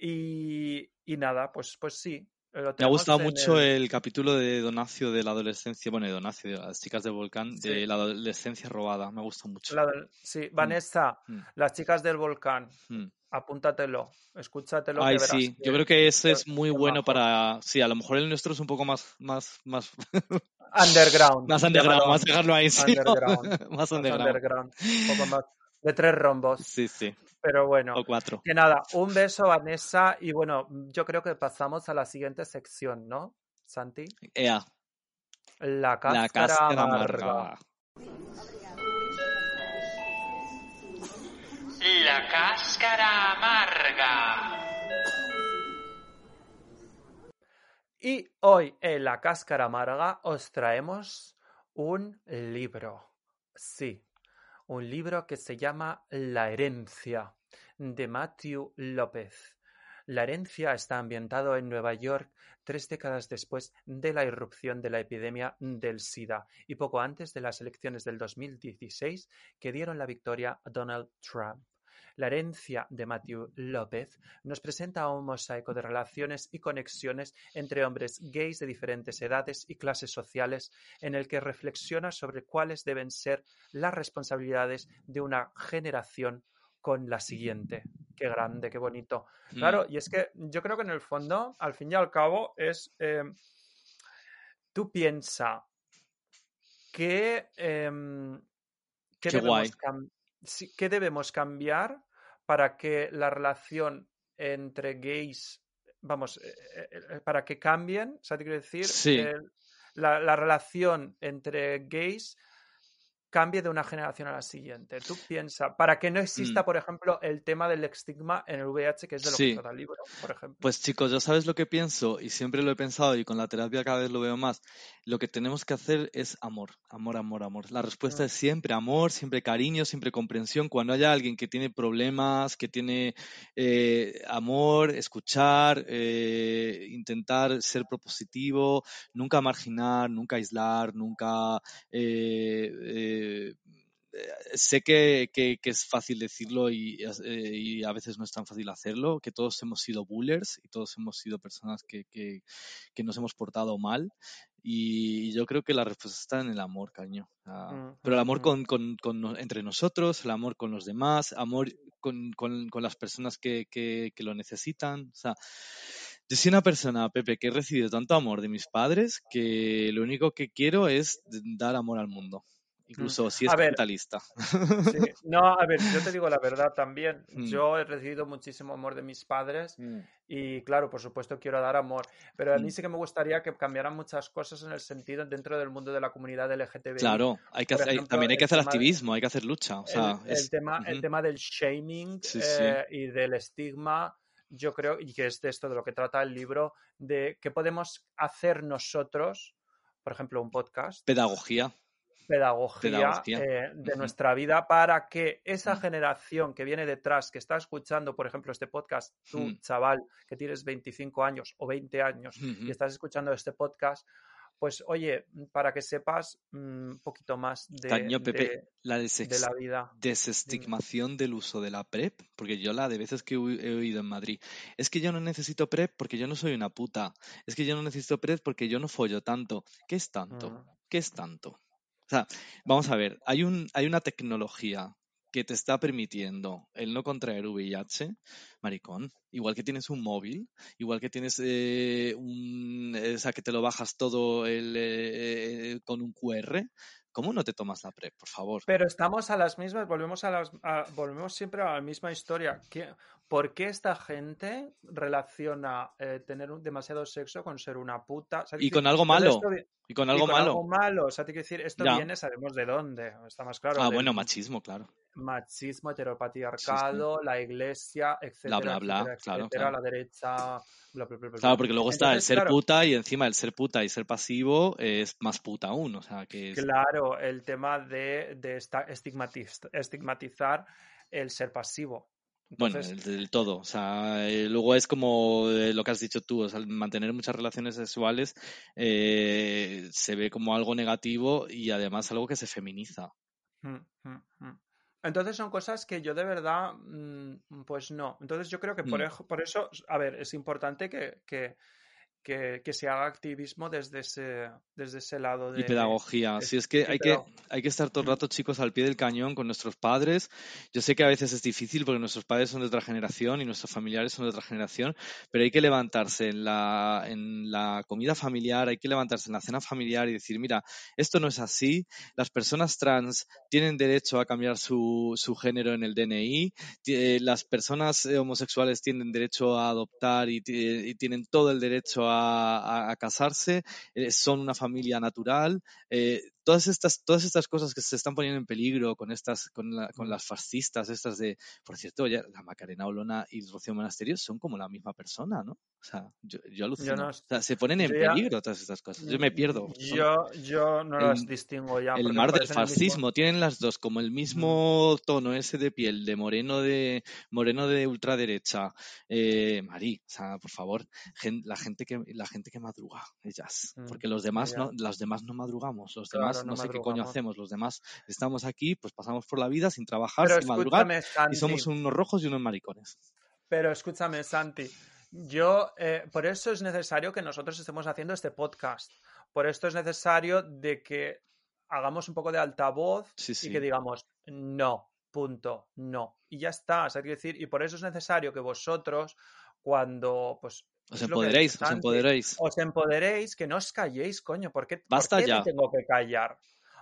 Y, y nada, pues, pues sí, lo Me ha gustado mucho el- el... capítulo de Donacio de la adolescencia, bueno, de Donacio, de las chicas del volcán, Sí. de la adolescencia robada. Me ha gustado mucho. la sí, Vanessa, Mm. las chicas del volcán, Mm. Apúntatelo, escúchatelo. Ay, que verás sí, que- yo creo que ese es muy bueno para. Sí, a lo mejor el nuestro es un poco más, más, más, Underground. más underground, más dejarlo ahí, sí, más más underground. underground, Un poco más. De tres rombos. Sí, sí, Pero bueno. o cuatro. Que nada, un beso, Vanessa. Y bueno, yo creo que pasamos a la siguiente sección, ¿no, Santi? Ea, La cáscara, la cáscara amarga. amarga. La cáscara amarga. Y hoy en La Cáscara Amarga os traemos un libro. Sí, un libro que se llama La herencia de Matthew López. La herencia está ambientado en Nueva York tres décadas después de la irrupción de la epidemia del SIDA y poco antes de las elecciones del 2016 que dieron la victoria a Donald Trump. La herencia de Matthew López nos presenta un mosaico de relaciones y conexiones entre hombres gays de diferentes edades y clases sociales en el que reflexiona sobre cuáles deben ser las responsabilidades de una generación con la siguiente. Qué grande, qué bonito. Mm. Claro, y es que yo creo que en el fondo, al fin y al cabo, es. eh, tú piensa que. em, ¿qué, Qué debemos guay. ¿Qué debemos cambiar para que la relación entre gays. Vamos, eh, eh, eh, para que cambien, ¿sabes qué quiero decir? Sí. El- la, la relación entre gays cambie de una generación a la siguiente. Tú piensa, para que no exista, Mm. por ejemplo, el tema del estigma en el VIH, que es de lo Sí. que trata el libro, por ejemplo. Pues chicos, ya sabes lo que pienso y siempre lo he pensado y con la terapia cada vez lo veo más. Lo que tenemos que hacer es amor, amor, amor, amor. La respuesta Mm. es siempre amor, siempre cariño, siempre comprensión. Cuando haya alguien que tiene problemas, que tiene eh, amor, escuchar, eh, intentar ser propositivo, nunca marginar, nunca aislar, nunca... eh, eh, eh, sé que, que- que es fácil decirlo y, eh, y a veces no es tan fácil hacerlo, que todos hemos sido bullers y todos hemos sido personas que, que- que nos hemos portado mal. Y yo creo que la respuesta está en el amor, cariño. Sea, Mm, pero el mm, amor mm. con, con- entre nosotros, el amor con los demás, amor con, con- con las personas que, que- que lo necesitan. O sea, yo soy una persona, Pepe, que he recibido tanto amor de mis padres que lo único que quiero es dar amor al mundo. Incluso si es A ver. capitalista. Sí. No, a ver, yo te digo la verdad también. Mm. Yo he recibido muchísimo amor de mis padres y, claro, por supuesto quiero dar amor. Pero a mí Mm. sí que me gustaría que cambiaran muchas cosas en el sentido dentro del mundo de la comunidad LGTBI. Claro, hay que hacer, ejemplo, también hay que hacer de- activismo, hay que hacer lucha. O sea, el, tema, el tema del shaming Sí, sí. eh, y del estigma, yo creo, y que es de esto de lo que trata el libro, de qué podemos hacer nosotros, por ejemplo, un podcast, pedagogía. Pedagogía, Pedagogía. eh, de nuestra vida para que esa Mm. generación que viene detrás, que está escuchando, por ejemplo, este podcast, tú, Mm. chaval, que tienes 25 años o 20 años y estás escuchando este podcast, pues oye, para que sepas un poquito más de, Cariño, Pepe, de- la de desex- la vida. desestigmación del uso de la PrEP, porque yo la de veces que he oído en Madrid, es que yo no necesito PrEP porque yo no soy una puta, es que yo no necesito PrEP porque yo no follo tanto. ¿Qué es tanto? Mm. ¿Qué es tanto? Sea, vamos a ver, hay, un, hay una tecnología que te está permitiendo el no contraer VIH, maricón, igual que tienes un móvil, igual que tienes eh, un, o sea, que te lo bajas todo el, eh, con un QR, ¿cómo no te tomas la PrEP, por favor? Pero estamos a las mismas, volvemos a las, a- volvemos siempre a la misma historia. ¿Qué- ¿Por qué esta gente relaciona eh, tener un- demasiado sexo con ser una puta? O sea, Y con algo malo, y con y algo con malo. algo malo. O sea, te quiero decir, esto Ya. viene, sabemos de dónde. Está más claro. Ah, bueno, machismo, claro. Machismo, heteropatriarcado, la iglesia, etcétera, bla, bla, etcétera, claro, etcétera, claro. la derecha, bla, bla, bla, bla, Claro, bla. porque luego está el ser claro, puta y encima el ser puta y ser pasivo es más puta aún, o sea, que es... Claro, el tema de, de esta- estigmatiz- estigmatizar el ser pasivo. Bueno, Entonces, del todo. O sea, eh, luego es como eh, lo que has dicho tú, o sea, mantener muchas relaciones sexuales eh, se ve como algo negativo y además algo que se feminiza. mm, mm, mm. Entonces son cosas que yo de verdad, mm, pues no. Entonces yo creo que por, Mm. ej- por eso, a ver, es importante que, que, que, que se haga activismo desde ese, desde ese lado de... Y pedagogía. es- Sí, es que hay que, hay que estar todo el rato, chicos, al pie del cañón con nuestros padres. Yo sé que a veces es difícil porque nuestros padres son de otra generación y nuestros familiares son de otra generación, pero hay que levantarse en la, en la comida familiar, hay que levantarse en la cena familiar y decir, mira, esto no es así, las personas trans tienen derecho a cambiar su, su género en el DNI, eh, las personas eh, homosexuales tienen derecho a adoptar y, y tienen todo el derecho a, a- casarse, eh, son una familia natural. eh, todas, estas, todas estas cosas que se están poniendo en peligro con, estas, con, la- con las fascistas, estas de, por cierto, ya, la Macarena Olona y Rocío Monasterio son como la misma persona, ¿no? O sea, yo, yo alucino. no o s- sea, se ponen en ya- peligro todas estas cosas. Yo me pierdo. Yo, yo no el- las distingo ya. el mar del el fascismo, tienen las dos como el mismo tono ese de piel, de moreno de moreno de ultraderecha. Eh, Marí, o sea, por favor, gen- la gente que la gente que madruga, ellas, Mm, porque los demás ya. no, los demás no madrugamos, los Claro, demás no no sé qué coño hacemos, los demás estamos aquí, pues pasamos por la vida sin trabajar, Pero sin madrugar Santi. y somos unos rojos y unos maricones. Pero escúchame, Santi. Yo, eh, por eso es necesario que nosotros estemos haciendo este podcast. Por esto es necesario de que hagamos un poco de altavoz Sí, sí. y que digamos, no, punto, no. Y ya está, quiero decir, y por eso es necesario que vosotros, cuando, pues, Os empoderéis, os empoderéis. os empoderéis, que no os calléis, coño. ¿Por qué, por Basta qué ya. me tengo que callar?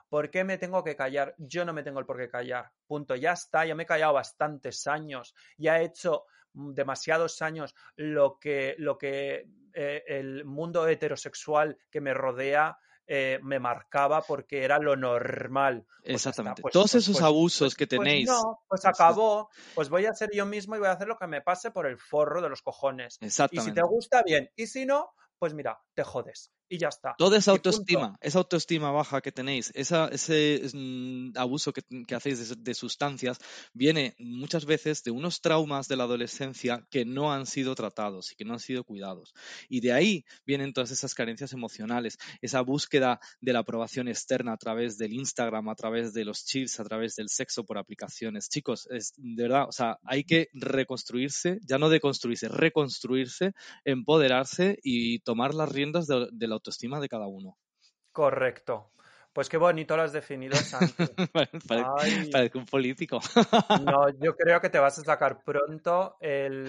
¿Por qué me tengo que callar? Yo no me tengo el por qué callar. Punto. Ya está, ya me he callado bastantes años. Ya he hecho mm, demasiados años lo que, lo que eh, el mundo heterosexual que me rodea eh, me marcaba porque era lo normal. Pues Exactamente. pues- Todos pues- esos abusos que tenéis. no, pues acabó. Pues voy a ser yo mismo y voy a hacer lo que me pase por el forro de los cojones. Y si Exactamente. te gusta, bien. Y si no, pues mira, te jodes. Y ya está. Toda esa autoestima, esa autoestima baja que tenéis, esa, ese mm, abuso que, que hacéis de, de sustancias, viene muchas veces de unos traumas de la adolescencia que no han sido tratados y que no han sido cuidados. Y de ahí vienen todas esas carencias emocionales, esa búsqueda de la aprobación externa a través del Instagram, a través de los chips, a través del sexo por aplicaciones. Chicos, es, de verdad, o sea, hay que reconstruirse, ya no deconstruirse, reconstruirse, empoderarse y tomar las riendas de, de la autoestima de cada uno. Correcto. Pues qué bonito lo has definido, Santi. Parece, parece un político. No, yo creo que te vas a sacar pronto el,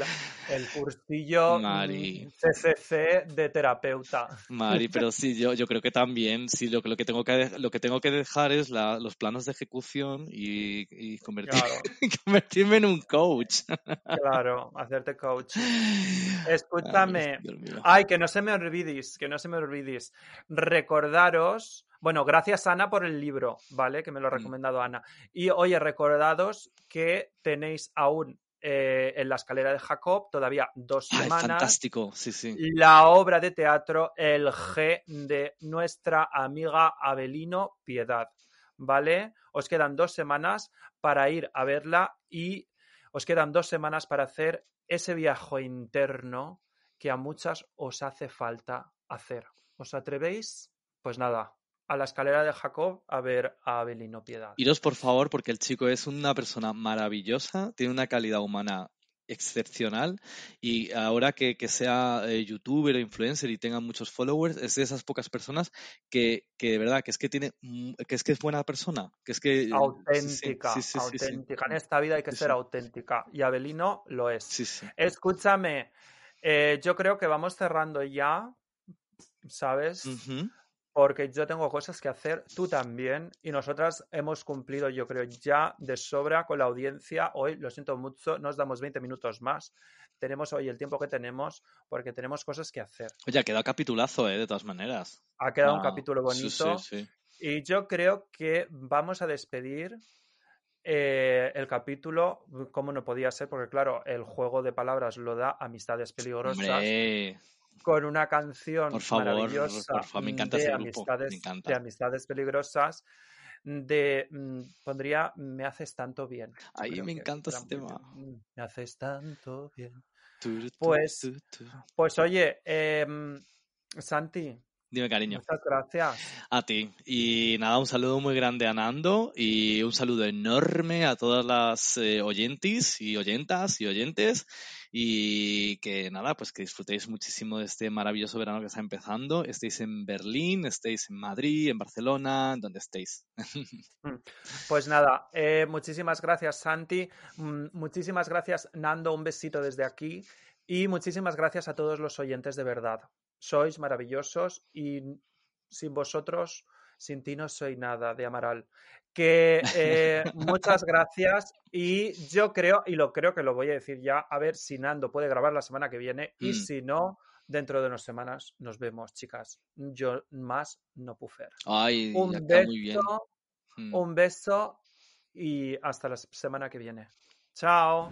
el cursillo mm, Mari. CCC de terapeuta. Mari, pero sí, yo, yo creo que también, sí, lo, que- lo, que, tengo que, lo que tengo que dejar es la- los planos de ejecución y, y convertir- Claro, convertirme en un coach. claro, hacerte coach. Escúchame. Ay, que no se me olvidéis, que no se me olvidéis. Recordaros, bueno, gracias Ana por el libro, ¿vale? Que me lo ha Mm. recomendado Ana. Y oye, recordados que tenéis aún eh, en la escalera de Jacob todavía dos Ay, semanas fantástico, sí, sí. la obra de teatro El G de nuestra amiga Abelino Piedad, ¿vale? Os quedan dos semanas para ir a verla y os quedan dos semanas para hacer ese viaje interno que a muchas os hace falta hacer. ¿Os atrevéis? Pues nada, a la escalera de Jacob a ver a Abelino Piedad. Iros por favor, porque el chico es una persona maravillosa, tiene una calidad humana excepcional y ahora que, que sea eh, youtuber o influencer y tenga muchos followers, es de esas pocas personas que, que de verdad, que es que tiene, que es que es buena persona, que es que... Auténtica, auténtica. En esta vida hay que ser auténtica y Abelino lo es. Escúchame, eh, yo creo que vamos cerrando ya, ¿sabes? Porque yo tengo cosas que hacer, tú también, y nosotras hemos cumplido, yo creo, ya de sobra con la audiencia. Hoy, lo siento mucho, nos damos 20 minutos más. Tenemos hoy el tiempo que tenemos porque tenemos cosas que hacer. Oye, ha quedado capitulazo, ¿eh? De todas maneras. Ha quedado un capítulo bonito. Y yo creo que vamos a despedir eh, el capítulo, como no podía ser, porque claro, el juego de palabras lo da amistades peligrosas con una canción maravillosa de, amistades, de amistades peligrosas de mm, pondría me haces tanto bien. Ahí me encanta ese tema. Mm, me haces tanto bien. Pues, pues oye, eh, Santi, Dime, cariño. Muchas gracias. A ti. Y nada, un saludo muy grande a Nando y un saludo enorme a todas las eh, oyentes y oyentas y oyentes. Y que nada, pues que disfrutéis muchísimo de este maravilloso verano que está empezando. Estéis en Berlín, estéis en Madrid, en Barcelona, donde estéis. Mm. Pues nada, eh, muchísimas gracias, Santi. Mm, muchísimas gracias, Nando. Un besito desde aquí. Y muchísimas gracias a todos los oyentes de verdad sois maravillosos y sin vosotros, sin ti no soy nada de Amaral. Que eh, muchas gracias y yo creo, y lo creo que lo voy a decir ya, a ver si Nando puede grabar la semana que viene y mm. si no, dentro de unas semanas nos vemos, chicas. Yo más no pufer. Ay, un beso, muy bien. Mm. un beso y hasta la semana que viene. Chao.